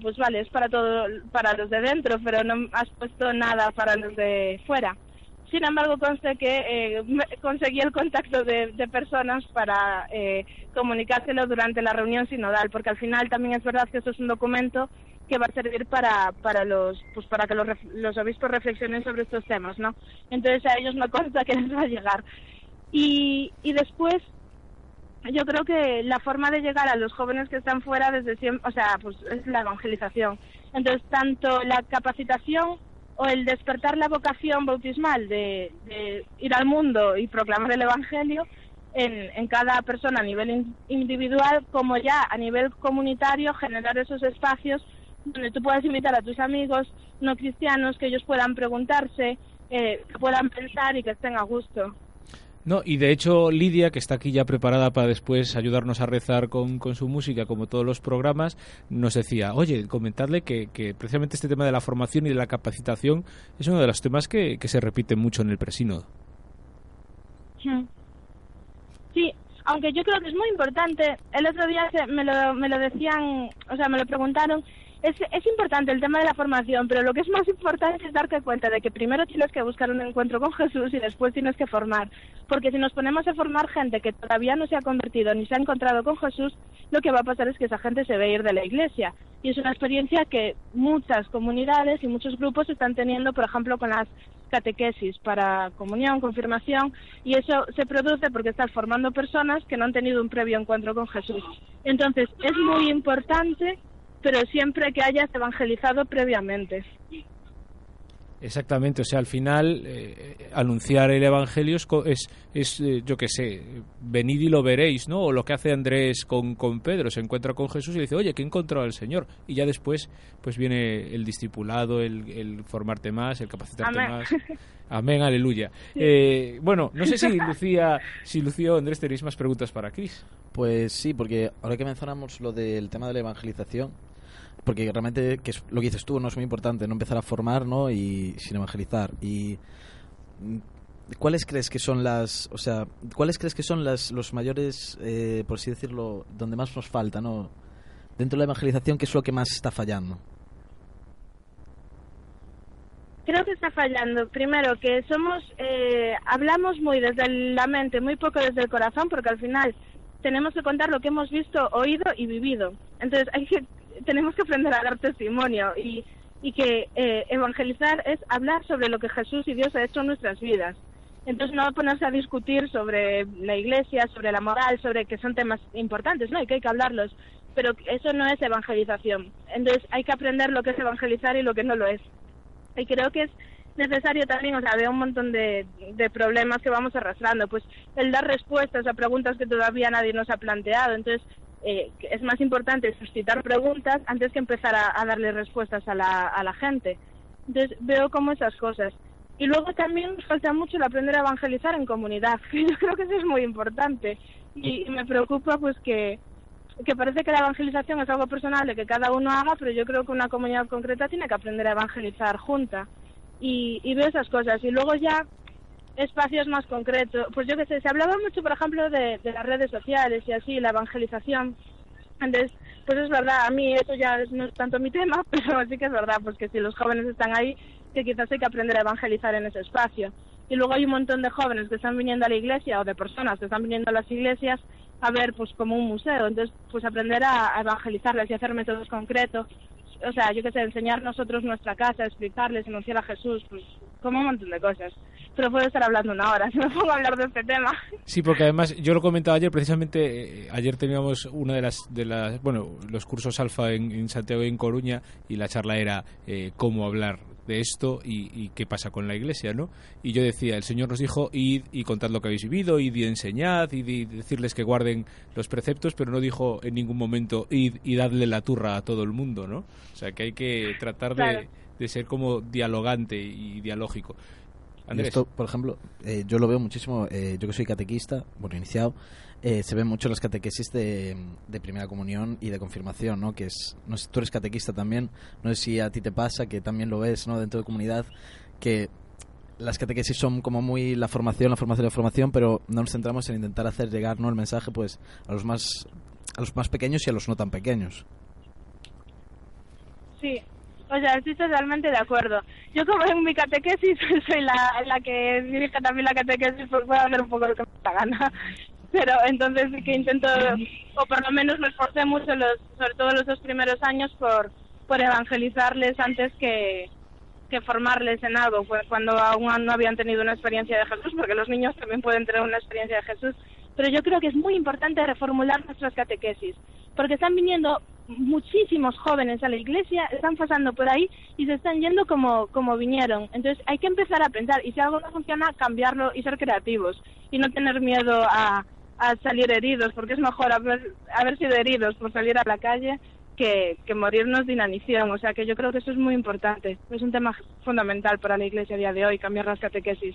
pues vale, es para todo, para los de dentro, pero no has puesto nada para los de fuera. Sin embargo, conste que eh, conseguí el contacto de, de personas para eh, comunicárselo durante la reunión sinodal, porque al final también es verdad que esto es un documento que va a servir para, para los pues para que los, los obispos reflexionen sobre estos temas, ¿no? Entonces a ellos me consta que les va a llegar. Y, y después yo creo que la forma de llegar a los jóvenes que están fuera desde siempre, o sea, pues es la evangelización. Entonces, tanto la capacitación o el despertar la vocación bautismal de, de ir al mundo y proclamar el evangelio en, en cada persona a nivel in- individual, como ya a nivel comunitario, generar esos espacios donde tú puedas invitar a tus amigos no cristianos que ellos puedan preguntarse, eh, que puedan pensar y que estén a gusto. No, y de hecho Lidia, que está aquí ya preparada para después ayudarnos a rezar con, con su música, como todos los programas, nos decía, oye, comentarle que, que precisamente este tema de la formación y de la capacitación es uno de los temas que, que se repite mucho en el presínodo. Hmm. Sí, aunque yo creo que es muy importante. El otro día me lo, me lo decían, o sea, me lo preguntaron. Es, es importante el tema de la formación, pero lo que es más importante es darte cuenta de que primero tienes que buscar un encuentro con Jesús y después tienes que formar. Porque si nos ponemos a formar gente que todavía no se ha convertido ni se ha encontrado con Jesús, lo que va a pasar es que esa gente se va a ir de la iglesia. Y es una experiencia que muchas comunidades y muchos grupos están teniendo, por ejemplo, con las catequesis para comunión, confirmación, y eso se produce porque estás formando personas que no han tenido un previo encuentro con Jesús. Entonces, es muy importante, pero siempre que hayas evangelizado previamente. Exactamente, o sea, al final eh, anunciar el Evangelio es, co- es, es, eh, yo qué sé, venid y lo veréis, ¿no? O lo que hace Andrés con, con Pedro, se encuentra con Jesús y dice, oye, que he encontrado al Señor. Y ya después, pues viene el discipulado, el, el formarte más, el capacitarte Amén. más. <laughs> Amén, aleluya. Eh, bueno, no sé si Lucía, si Lucía o Andrés tenéis más preguntas para Cris. Pues sí, porque ahora que mencionamos lo del tema de la evangelización, porque realmente que es lo que dices tú no es muy importante, no empezar a formar. Y sin evangelizar. Y mm, ¿cuáles crees que son las, o sea, cuáles crees que son las los mayores, eh, por así decirlo, donde más nos falta, ¿no? Dentro de la evangelización, ¿qué es lo que más está fallando? Creo que está fallando. Primero, que somos, eh, hablamos muy desde la mente, muy poco desde el corazón, porque al final tenemos que contar lo que hemos visto, oído y vivido. Entonces, hay que, tenemos que aprender a dar testimonio y, y que eh, evangelizar es hablar sobre lo que Jesús y Dios ha hecho en nuestras vidas. Entonces, no ponerse a discutir sobre la iglesia, sobre la moral, sobre que son temas importantes, ¿no? Y que hay que hablarlos. Pero eso no es evangelización. Entonces, hay que aprender lo que es evangelizar y lo que no lo es y creo que es necesario también, o sea, veo un montón de, de problemas que vamos arrastrando, pues el dar respuestas a preguntas que todavía nadie nos ha planteado, entonces eh, es más importante suscitar preguntas antes que empezar a, a darle respuestas a la, a la gente. Entonces veo como esas cosas. Y luego también nos falta mucho el aprender a evangelizar en comunidad, <laughs> que yo creo que eso es muy importante. Y, y me preocupa pues que, que parece que la evangelización es algo personal de que cada uno haga, pero yo creo que una comunidad concreta tiene que aprender a evangelizar junta. Y, y veo esas cosas. Y luego ya espacios más concretos. Pues yo qué sé, se hablaba mucho, por ejemplo, de, de las redes sociales y así, la evangelización. Entonces, pues es verdad, a mí eso ya no es tanto mi tema, <laughs> pero sí que es verdad, pues que si los jóvenes están ahí, que quizás hay que aprender a evangelizar en ese espacio. Y luego hay un montón de jóvenes que están viniendo a la iglesia o de personas que están viniendo a las iglesias a ver pues como un museo. Entonces, pues aprender a, a evangelizarles y hacer métodos concretos. O sea, yo qué sé, enseñar nosotros nuestra casa, explicarles, anunciar a Jesús, pues como un montón de cosas. Pero puedo estar hablando una hora <laughs> si me pongo a hablar de este tema. Sí, porque además yo lo comentaba ayer, precisamente eh, ayer teníamos una de las, de las bueno, los cursos alfa en, en Santiago y en Coruña y la charla era eh, cómo hablar de esto y, y qué pasa con la iglesia, ¿no? Y yo decía, el Señor nos dijo, id y contad lo que habéis vivido, id y enseñad, id y decirles que guarden los preceptos, pero no dijo en ningún momento, id y dadle la turra a todo el mundo, ¿no? O sea, que hay que tratar Claro. de ser como dialogante y dialógico. Andrés. Esto, por ejemplo, eh, yo lo veo muchísimo, eh, yo que soy catequista, bueno, iniciado, eh, se ven mucho las catequesis de, de primera comunión y de confirmación, ¿no? Que es, no sé, tú eres catequista también, no sé si a ti te pasa, que también lo ves, ¿no? Dentro de comunidad, que las catequesis son como muy la formación, la formación, la formación, pero no nos centramos en intentar hacer llegar, ¿no? El mensaje, pues, a los más, a los más pequeños y a los no tan pequeños. Sí, o sea, estoy totalmente de acuerdo. Yo como en mi catequesis <laughs> soy la, la que dirige también la catequesis, pues puedo hacer un poco lo que me da gana. <laughs> Pero entonces sí que intento, o por lo menos me esforcé mucho, los, sobre todo los dos primeros años, por, por evangelizarles antes que, que formarles en algo, pues cuando aún no habían tenido una experiencia de Jesús, porque los niños también pueden tener una experiencia de Jesús. Pero yo creo que es muy importante reformular nuestras catequesis, porque están viniendo muchísimos jóvenes a la iglesia, están pasando por ahí y se están yendo como, como vinieron. Entonces hay que empezar a pensar, y si algo no funciona, cambiarlo y ser creativos, y no tener miedo a, a salir heridos, porque es mejor haber, haber sido heridos por salir a la calle que, que morirnos de inanición. O sea que yo creo que eso es muy importante. Es un tema fundamental para la iglesia a día de hoy, cambiar las catequesis.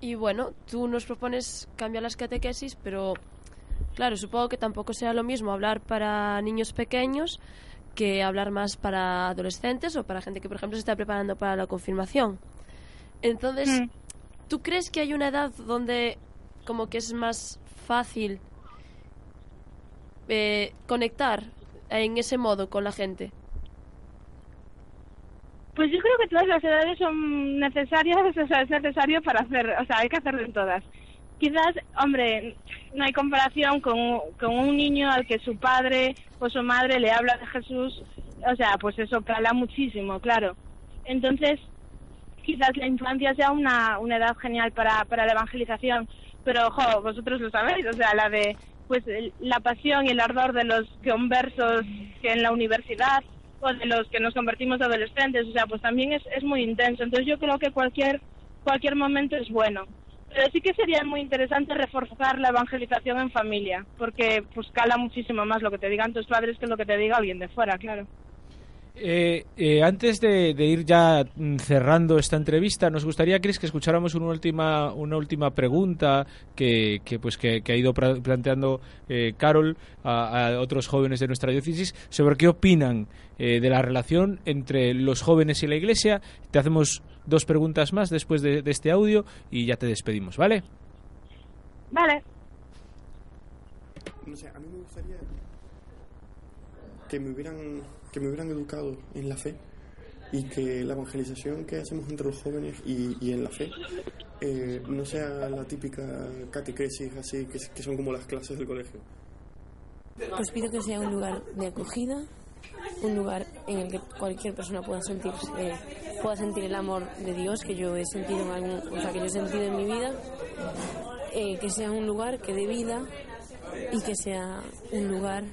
Y bueno, tú nos propones cambiar las catequesis, pero claro, supongo que tampoco sea lo mismo hablar para niños pequeños que hablar más para adolescentes o para gente que, por ejemplo, se está preparando para la confirmación. Entonces, Mm. ¿tú crees que hay una edad donde como que es más fácil eh, conectar en ese modo con la gente? Pues yo creo que todas las edades son necesarias, o sea, es necesario para hacer, o sea, hay que hacerlo en todas. Quizás, hombre, no hay comparación con, con un niño al que su padre o su madre le habla de Jesús, o sea, pues eso cala muchísimo, claro. Entonces, quizás la infancia sea una, una edad genial para, para la evangelización, pero ojo, vosotros lo sabéis, o sea, la de pues la pasión y el ardor de los conversos que en la universidad o de los que nos convertimos adolescentes, o sea, pues también es, es muy intenso. Entonces yo creo que cualquier cualquier momento es bueno. Pero sí que sería muy interesante reforzar la evangelización en familia, porque pues cala muchísimo más lo que te digan tus padres que lo que te diga alguien de fuera, claro. Eh, eh, antes de, de ir ya mm, cerrando esta entrevista, nos gustaría, Chris, que escucháramos una última, una última pregunta que, que, pues, que, que ha ido planteando eh, Carol a, a otros jóvenes de nuestra diócesis sobre qué opinan eh, de la relación entre los jóvenes y la Iglesia. Te hacemos dos preguntas más después de, de este audio y ya te despedimos, ¿vale? Vale. No sé, a mí me gustaría que me hubieran, que me hubieran educado en la fe y que la evangelización que hacemos entre los jóvenes y, y en la fe eh, no sea la típica catequesis así que, que son como las clases del colegio. Pues pido que sea un lugar de acogida, un lugar en el que cualquier persona pueda sentirse, eh, pueda sentir el amor de Dios que yo he sentido en algún, o sea, que yo he sentido en mi vida, eh, que sea un lugar que dé vida y que sea un lugar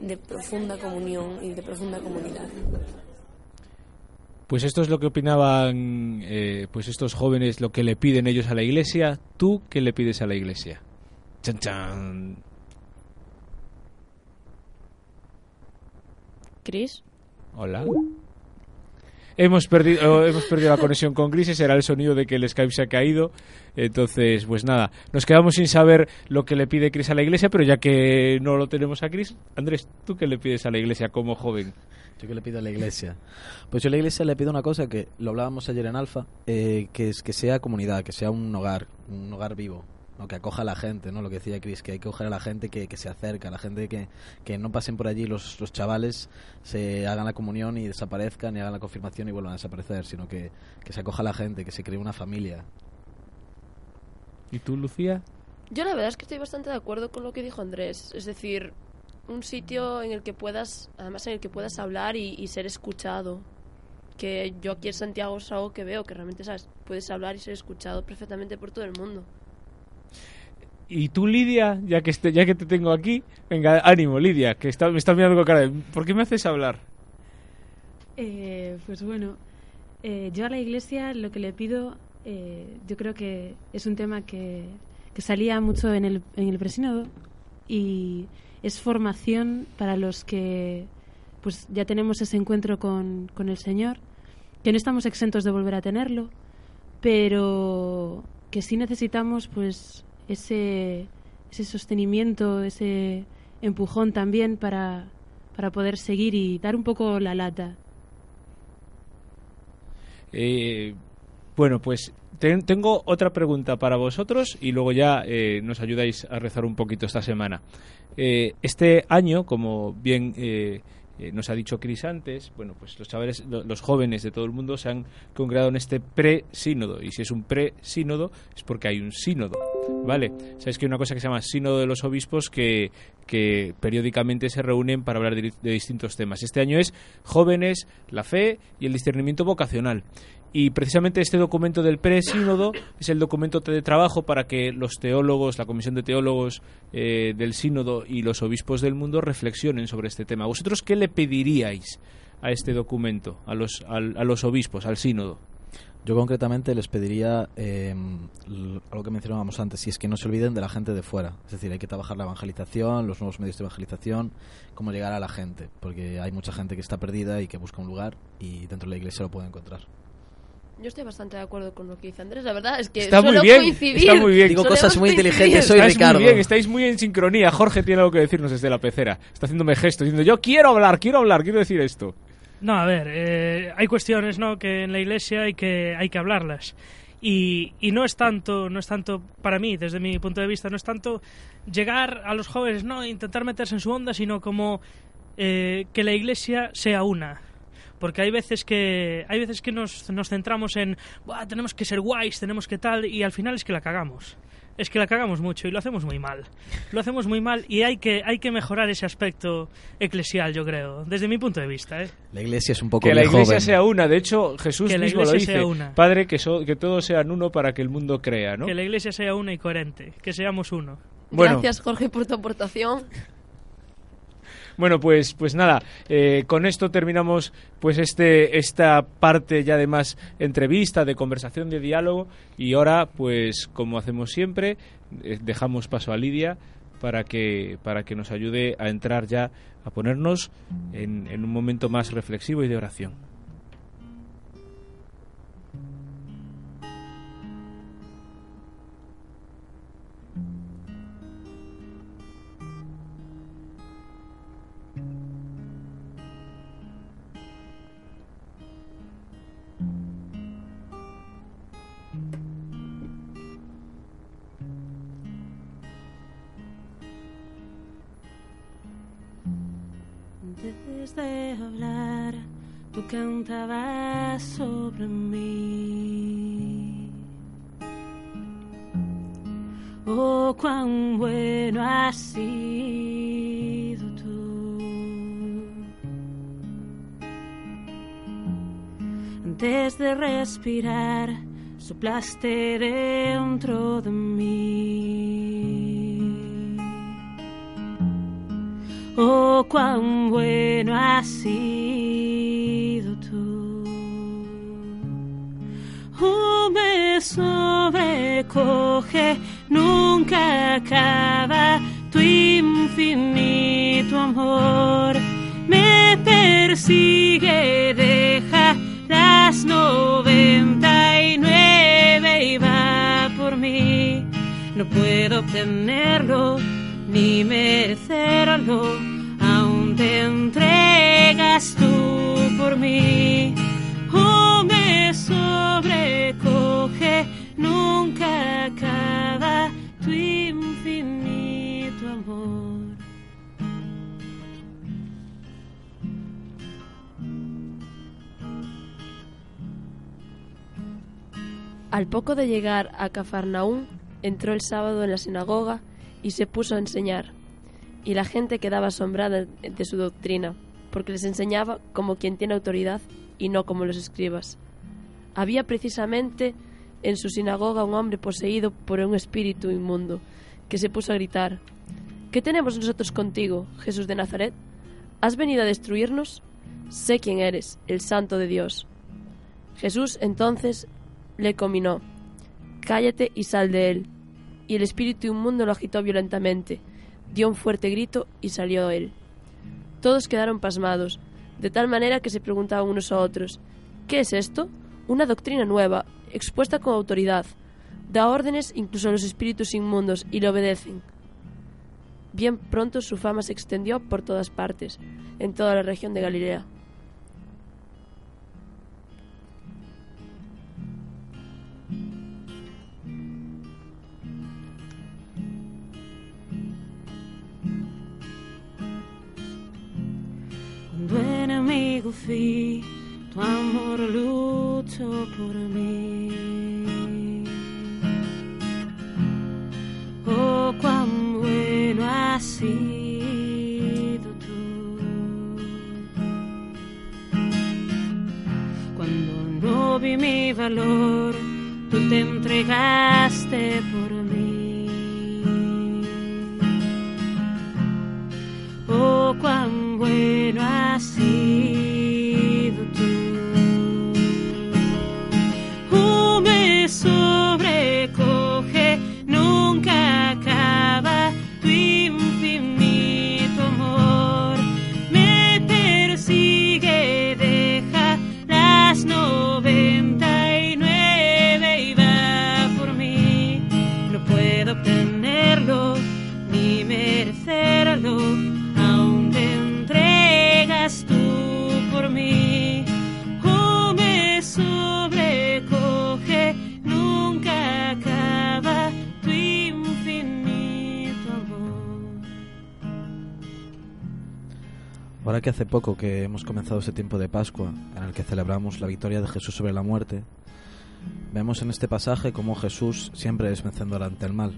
de profunda comunión y de profunda comunidad. Pues esto es lo que opinaban eh, pues estos jóvenes, lo que le piden ellos a la iglesia. ¿Tú qué le pides a la iglesia? Chan, chan. Chris. Hola. Hemos perdido, hemos perdido la conexión con Chris, ese era el sonido de que el Skype se ha caído. Entonces, pues nada, nos quedamos sin saber lo que le pide Chris a la iglesia, pero ya que no lo tenemos a Chris, Andrés, ¿tú qué le pides a la iglesia como joven? ¿Yo qué le pido a la iglesia? Pues yo a la iglesia le pido una cosa que lo hablábamos ayer en Alfa, eh, que es que sea comunidad, que sea un hogar, un hogar vivo, ¿no? que acoja a la gente, ¿no? Lo que decía Chris, que hay que coger a la gente que, que se acerca, a la gente que, que no pasen por allí los, los chavales, se hagan la comunión y desaparezcan, y hagan la confirmación y vuelvan a desaparecer, sino que, que se acoja a la gente, que se cree una familia. ¿Y tú, Lucía? Yo la verdad es que estoy bastante de acuerdo con lo que dijo Andrés. Es decir, un sitio en el que puedas, además en el que puedas hablar y, y ser escuchado. Que yo aquí en Santiago es algo que veo, que realmente sabes, puedes hablar y ser escuchado perfectamente por todo el mundo. Y tú, Lidia, ya que, este, ya que te tengo aquí, venga, ánimo, Lidia, que me estás mirando con cara de, ¿por qué me haces hablar? Eh, pues bueno, eh, yo a la iglesia lo que le pido, eh, yo creo que es un tema que, que salía mucho en el, en el y es formación para los que pues ya tenemos ese encuentro con, con el Señor, que no estamos exentos de volver a tenerlo, pero que sí necesitamos pues ese, ese sostenimiento, ese empujón también para, para poder seguir y dar un poco la lata. Eh, bueno, pues ten- tengo otra pregunta para vosotros y luego ya eh, nos ayudáis a rezar un poquito esta semana. Eh, este año, como bien eh, nos ha dicho Cris antes, bueno, pues los chavales, lo- los jóvenes de todo el mundo se han congregado en este pre-sínodo. Y si es un pre-sínodo, es porque hay un sínodo. ¿Vale? Sabéis que hay una cosa que se llama sínodo de los obispos que, que periódicamente se reúnen para hablar de distintos temas. Este año es jóvenes, la fe y el discernimiento vocacional. Y precisamente este documento del pre-sínodo es el documento de trabajo para que los teólogos, la comisión de teólogos eh, del sínodo y los obispos del mundo reflexionen sobre este tema. ¿Vosotros qué le pediríais a este documento, a los, a los obispos, al sínodo? Yo concretamente les pediría eh, algo que mencionábamos antes, y es que no se olviden de la gente de fuera. Es decir, hay que trabajar la evangelización, los nuevos medios de evangelización, cómo llegar a la gente, porque hay mucha gente que está perdida y que busca un lugar y dentro de la iglesia lo puede encontrar. Yo estoy bastante de acuerdo con lo que dice Andrés. La verdad es que Está muy bien, coincidir. está muy bien. Digo cosas muy coincidir. inteligentes, soy Estáis Ricardo. muy bien, estáis muy en sincronía. Jorge tiene algo que decirnos desde la pecera. Está haciéndome gestos, diciendo yo quiero hablar, quiero hablar, quiero decir esto. No, a ver, eh, hay cuestiones ¿no? que en la iglesia hay que, hay que hablarlas. Y, y no es tanto, no es tanto, para mí, desde mi punto de vista, no es tanto llegar a los jóvenes, no intentar meterse en su onda, sino como eh, que la iglesia sea una. Porque hay veces que, hay veces que nos, nos centramos en, "Buah, tenemos que ser guays, tenemos que tal, y al final es que la cagamos. Es que la cagamos mucho y lo hacemos muy mal. Lo hacemos muy mal y hay que, hay que mejorar ese aspecto eclesial, yo creo, desde mi punto de vista. ¿eh? La iglesia es un poco Que la iglesia joven. sea una. De hecho, Jesús Que la mismo lo dice. sea una. Padre, que, so- que todos sean uno para que el mundo crea, ¿no? Que la iglesia sea una y coherente, que seamos uno. Bueno. Gracias, Jorge, por tu aportación. Bueno, pues, pues nada, eh, con esto terminamos pues este, esta parte ya de más entrevista, de conversación, de diálogo y ahora pues como hacemos siempre eh, dejamos paso a Lidia para que, para que nos ayude a entrar ya, a ponernos en, en un momento más reflexivo y de oración. De hablar, tú cantabas sobre mí. Oh, cuán bueno has sido tú. Antes de respirar, soplaste dentro de mí. Oh, cuán bueno has sido tú. Oh, me sobrecoge, nunca acaba tu infinito amor. Me persigue, deja las noventa y nueve y va por mí. No puedo obtenerlo ni merecerlo, te entregas tú por mí. Oh, me sobrecoge, nunca acaba tu infinito amor. Al poco de llegar a Cafarnaún, entró el sábado en la sinagoga y se puso a enseñar. Y la gente quedaba asombrada de su doctrina, porque les enseñaba como quien tiene autoridad y no como los escribas. Había precisamente en su sinagoga un hombre poseído por un espíritu inmundo, que se puso a gritar, ¿Qué tenemos nosotros contigo, Jesús de Nazaret? ¿Has venido a destruirnos? Sé quién eres, el santo de Dios. Jesús entonces le cominó, Cállate y sal de él. Y el espíritu inmundo lo agitó violentamente, dio un fuerte grito y salió él. Todos quedaron pasmados, de tal manera que se preguntaban unos a otros, ¿qué es esto? Una doctrina nueva, expuesta con autoridad. Da órdenes incluso a los espíritus inmundos y le obedecen. Bien pronto su fama se extendió por todas partes, en toda la región de Galilea. Cuando enemigo fui, tu amor luchó por mí. Oh, cuán bueno has sido tú. Cuando no vi mi valor, tú te entregaste por mí. Oh, cuán bueno has Ahora que hace poco que hemos comenzado ese tiempo de Pascua, en el que celebramos la victoria de Jesús sobre la muerte, vemos en este pasaje cómo Jesús siempre es vencedor ante el mal.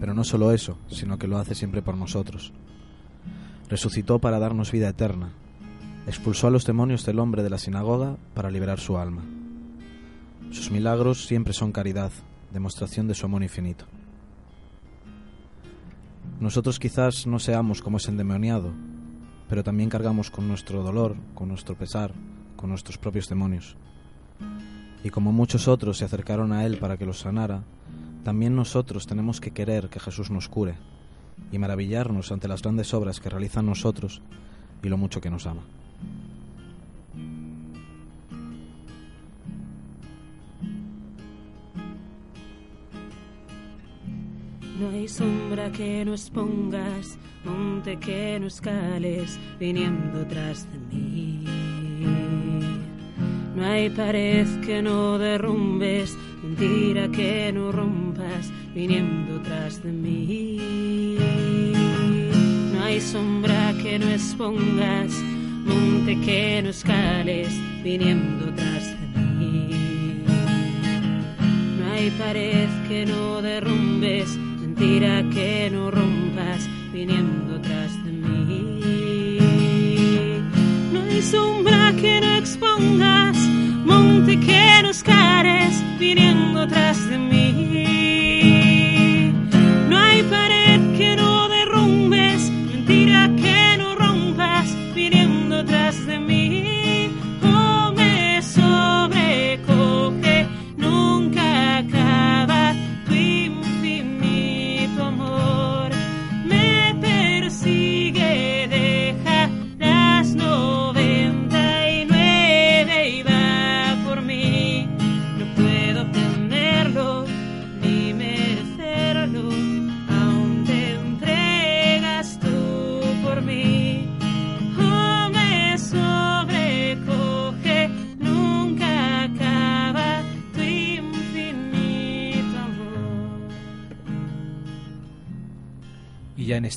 Pero no solo eso, sino que lo hace siempre por nosotros. Resucitó para darnos vida eterna. Expulsó a los demonios del hombre de la sinagoga para liberar su alma. Sus milagros siempre son caridad, demostración de su amor infinito. Nosotros quizás no seamos como ese endemoniado, pero también cargamos con nuestro dolor, con nuestro pesar, con nuestros propios demonios. Y como muchos otros se acercaron a Él para que los sanara, también nosotros tenemos que querer que Jesús nos cure y maravillarnos ante las grandes obras que realizan nosotros y lo mucho que nos ama. No hay sombra que no expongas, monte que no escales, viniendo tras de mí. No hay pared que no derrumbes, mentira que no rompas, viniendo tras de mí. No hay sombra que no expongas, monte que no escales, viniendo tras de mí. No hay pared que no derrumbes, mentira que no rompas, viniendo tras de mí. No hay sombra que no expongas, monte que no escares, viniendo tras de mí.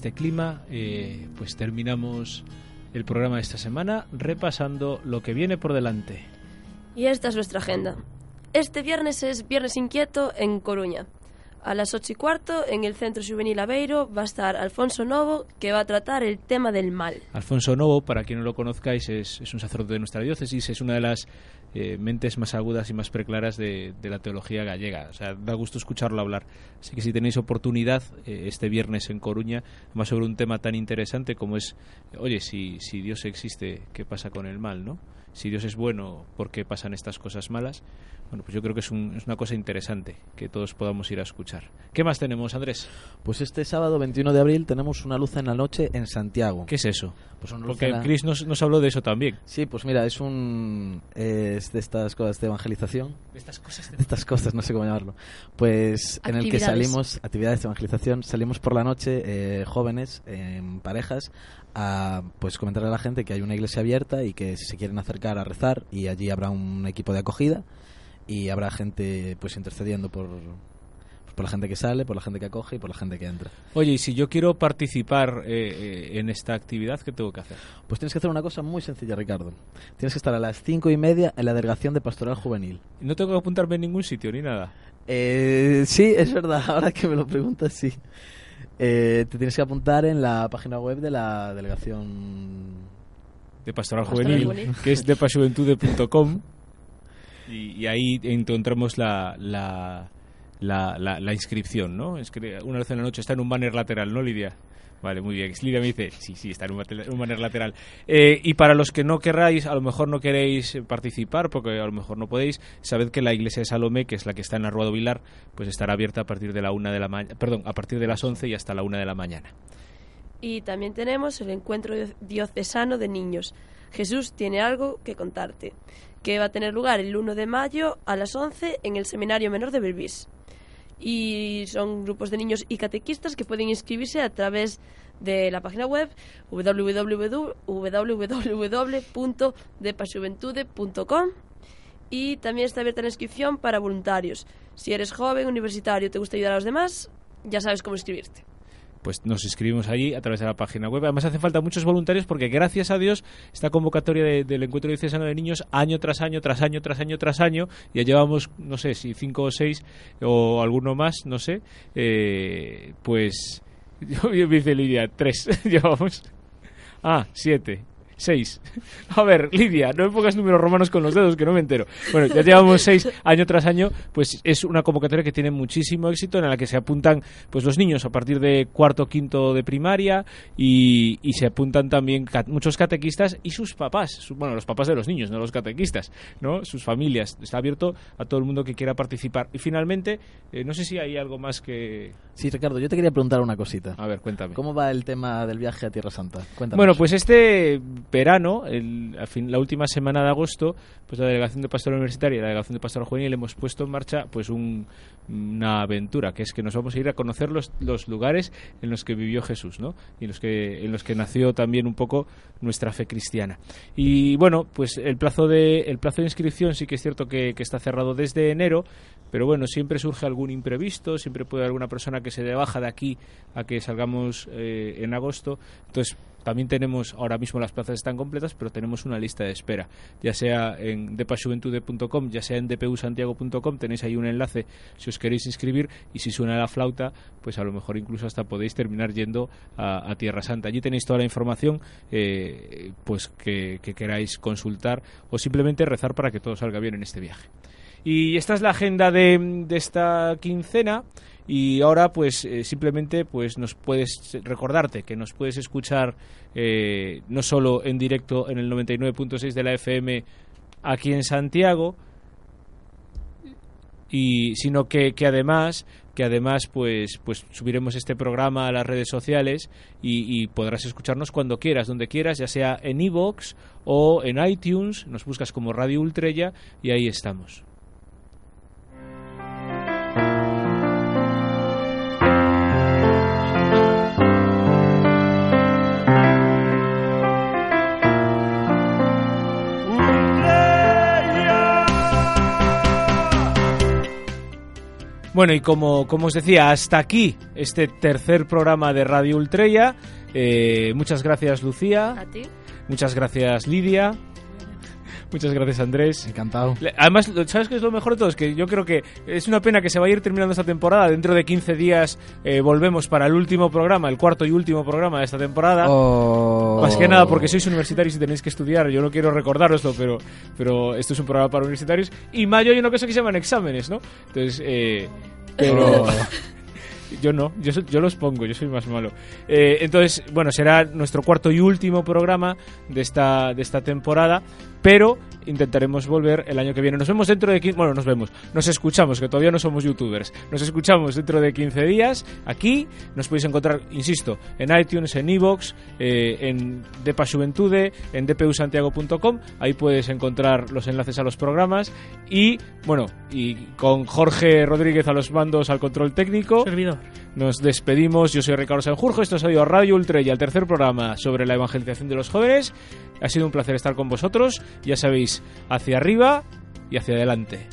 Este clima, eh, pues terminamos el programa de esta semana repasando lo que viene por delante. Y esta es nuestra agenda. Este viernes es Viernes Inquieto en Coruña. A las ocho y cuarto, en el Centro Juvenil Aveiro, va a estar Alfonso Novo, que va a tratar el tema del mal. Alfonso Novo, para quien no lo conozcáis, es, es un sacerdote de nuestra diócesis, es una de las eh, mentes más agudas y más preclaras de, de la teología gallega. O sea, da gusto escucharlo hablar. Así que si tenéis oportunidad, eh, este viernes en Coruña, más sobre un tema tan interesante como es, oye, si, si Dios existe, ¿qué pasa con el mal, no? Si Dios es bueno, ¿por qué pasan estas cosas malas? Bueno, pues yo creo que es, un- es una cosa interesante que todos podamos ir a escuchar. ¿Qué más tenemos, Andrés? Pues este sábado 21 de abril tenemos una luz en la noche en Santiago. ¿Qué es eso? Pues una luz Porque la- Chris nos, nos habló de eso también. Sí, pues mira, es un es de estas cosas de evangelización. De estas cosas de estas cosas, no sé cómo llamarlo. Pues en el que salimos actividades de evangelización, salimos por la noche eh, jóvenes en parejas a pues comentarle a la gente que hay una iglesia abierta y que si se quieren acercar a rezar y allí habrá un equipo de acogida y habrá gente pues intercediendo por por la gente que sale, por la gente que acoge y por la gente que entra. Oye, y si yo quiero participar eh, eh, en esta actividad, ¿qué tengo que hacer? Pues tienes que hacer una cosa muy sencilla, Ricardo. Tienes que estar a las cinco y media en la delegación de Pastoral Juvenil. No tengo que apuntarme en ningún sitio ni nada. Eh, sí, es verdad. <laughs> Ahora que me lo preguntas, sí. Eh, te tienes que apuntar en la página web de la delegación de Pastoral Pastoral Juvenil, Juvenil. que es depasjuventude.com <laughs> y, ahí encontramos la, la, la, la- la inscripción, ¿no? Es que una vez en la noche está en un banner lateral, ¿no, Lidia? Vale, muy bien. Lidia me dice, sí, sí, está en un, banner lateral. Eh, y para los que no querráis, a lo mejor no queréis participar, porque a lo mejor no podéis, sabed que la iglesia de Salomé, que es la que está en la Ruado Vilar, pues estará abierta a partir de la una de la perdón, a partir de las 11 y hasta la una de la mañana. Y también tenemos el encuentro dio- diocesano de niños. Jesús tiene algo que contarte, que va a tener lugar el 1 de mayo a las 11 en el Seminario Menor de Belvis. Y son grupos de niños y catequistas que pueden inscribirse a través de la página web www.depasjuventude.com y también está abierta la inscripción para voluntarios. Si eres joven, universitario, te gusta ayudar a los demás, ya sabes cómo inscribirte. Pues nos inscribimos allí a través de la página web. Además hace falta muchos voluntarios porque gracias a Dios esta convocatoria de- del encuentro diocesano de niños año tras año, tras año, tras año, tras año, ya llevamos, no sé, si cinco o seis o alguno más, no sé, eh, pues <laughs> yo, me dice Lidia, tres <laughs> llevamos. Ah, siete. Seis. A ver, Lidia, no me pongas números romanos con los dedos, que no me entero. Bueno, ya llevamos seis año tras año, pues es una convocatoria que tiene muchísimo éxito, en la que se apuntan pues los niños a partir de cuarto, quinto de primaria y, y se apuntan también muchos catequistas y sus papás, su- bueno, los papás de los niños, no los catequistas, ¿no? Sus familias. Está abierto a todo el mundo que quiera participar. Y finalmente, eh, no sé si hay algo más que... Sí, Ricardo, yo te quería preguntar una cosita. A ver, cuéntame. ¿Cómo va el tema del viaje a Tierra Santa? Cuéntanos. Bueno, pues este verano, el, a fin- la última semana de agosto, pues la Delegación de Pastoral Universitaria y la Delegación de Pastoral Juvenil hemos puesto en marcha pues un- una aventura, que es que nos vamos a ir a conocer los, lugares en los que vivió Jesús, ¿no? Y en los que en los que nació también un poco nuestra fe cristiana. Y bueno, pues el plazo de el plazo de inscripción sí que es cierto que, está cerrado desde enero, pero bueno, siempre surge algún imprevisto, siempre puede haber alguna persona que se dé baja de aquí a que salgamos eh, en agosto. Entonces, también tenemos, ahora mismo las plazas están completas, pero tenemos una lista de espera, ya sea en depasjuventude.com, ya sea en dpusantiago.com, tenéis ahí un enlace si os queréis inscribir y si suena la flauta, pues a lo mejor incluso hasta podéis terminar yendo a, Tierra Santa. Allí tenéis toda la información eh, pues que, que queráis consultar o simplemente rezar para que todo salga bien en este viaje. Y esta es la agenda de esta quincena. Y ahora, pues eh, simplemente, pues nos puedes recordarte que nos puedes escuchar eh, no solo en directo en el 99.6 de la FM aquí en Santiago, y sino que, que además que además pues pues subiremos este programa a las redes sociales y, podrás escucharnos cuando quieras donde quieras ya sea en iVoox o en iTunes. Nos buscas como Radio Ultrella y ahí estamos Bueno, y como, como os decía, hasta aquí este tercer programa de Radio Ultrella. Eh, muchas gracias, Lucía. A ti. Muchas gracias, Lidia. Muchas gracias, Andrés. Encantado. Además, lo- ¿sabes qué es lo mejor de todo? Es que yo creo que es una pena que se vaya a ir terminando esta temporada. Dentro de 15 días eh, volvemos para el último programa, el cuarto y último programa de esta temporada. Oh. Más que nada porque sois universitarios y tenéis que estudiar. Yo no quiero recordároslo, pero, pero esto es un programa para universitarios. Y mayo hay una cosa que se llaman exámenes, ¿no? Entonces, eh, pero... <laughs> <laughs> Yo no, yo, yo los pongo, yo soy más malo. Eh, entonces, bueno, será nuestro cuarto y último programa de esta, de esta temporada, pero intentaremos volver el año que viene. Nos vemos dentro de 15, bueno, nos vemos, nos escuchamos, que todavía no somos youtubers. Nos escuchamos dentro de 15 días aquí. Nos podéis encontrar, insisto, en iTunes, en Evox, eh, en Depa Juventude, en dpusantiago.com. Ahí puedes encontrar los enlaces a los programas. Y, bueno, y con Jorge Rodríguez a los mandos al control técnico. Servidor. Nos despedimos. Yo soy Ricardo Sanjurjo. Esto ha sido Radio Ultrella, el tercer programa sobre la evangelización de los jóvenes. Ha sido un placer estar con vosotros. Ya sabéis, hacia arriba y hacia adelante.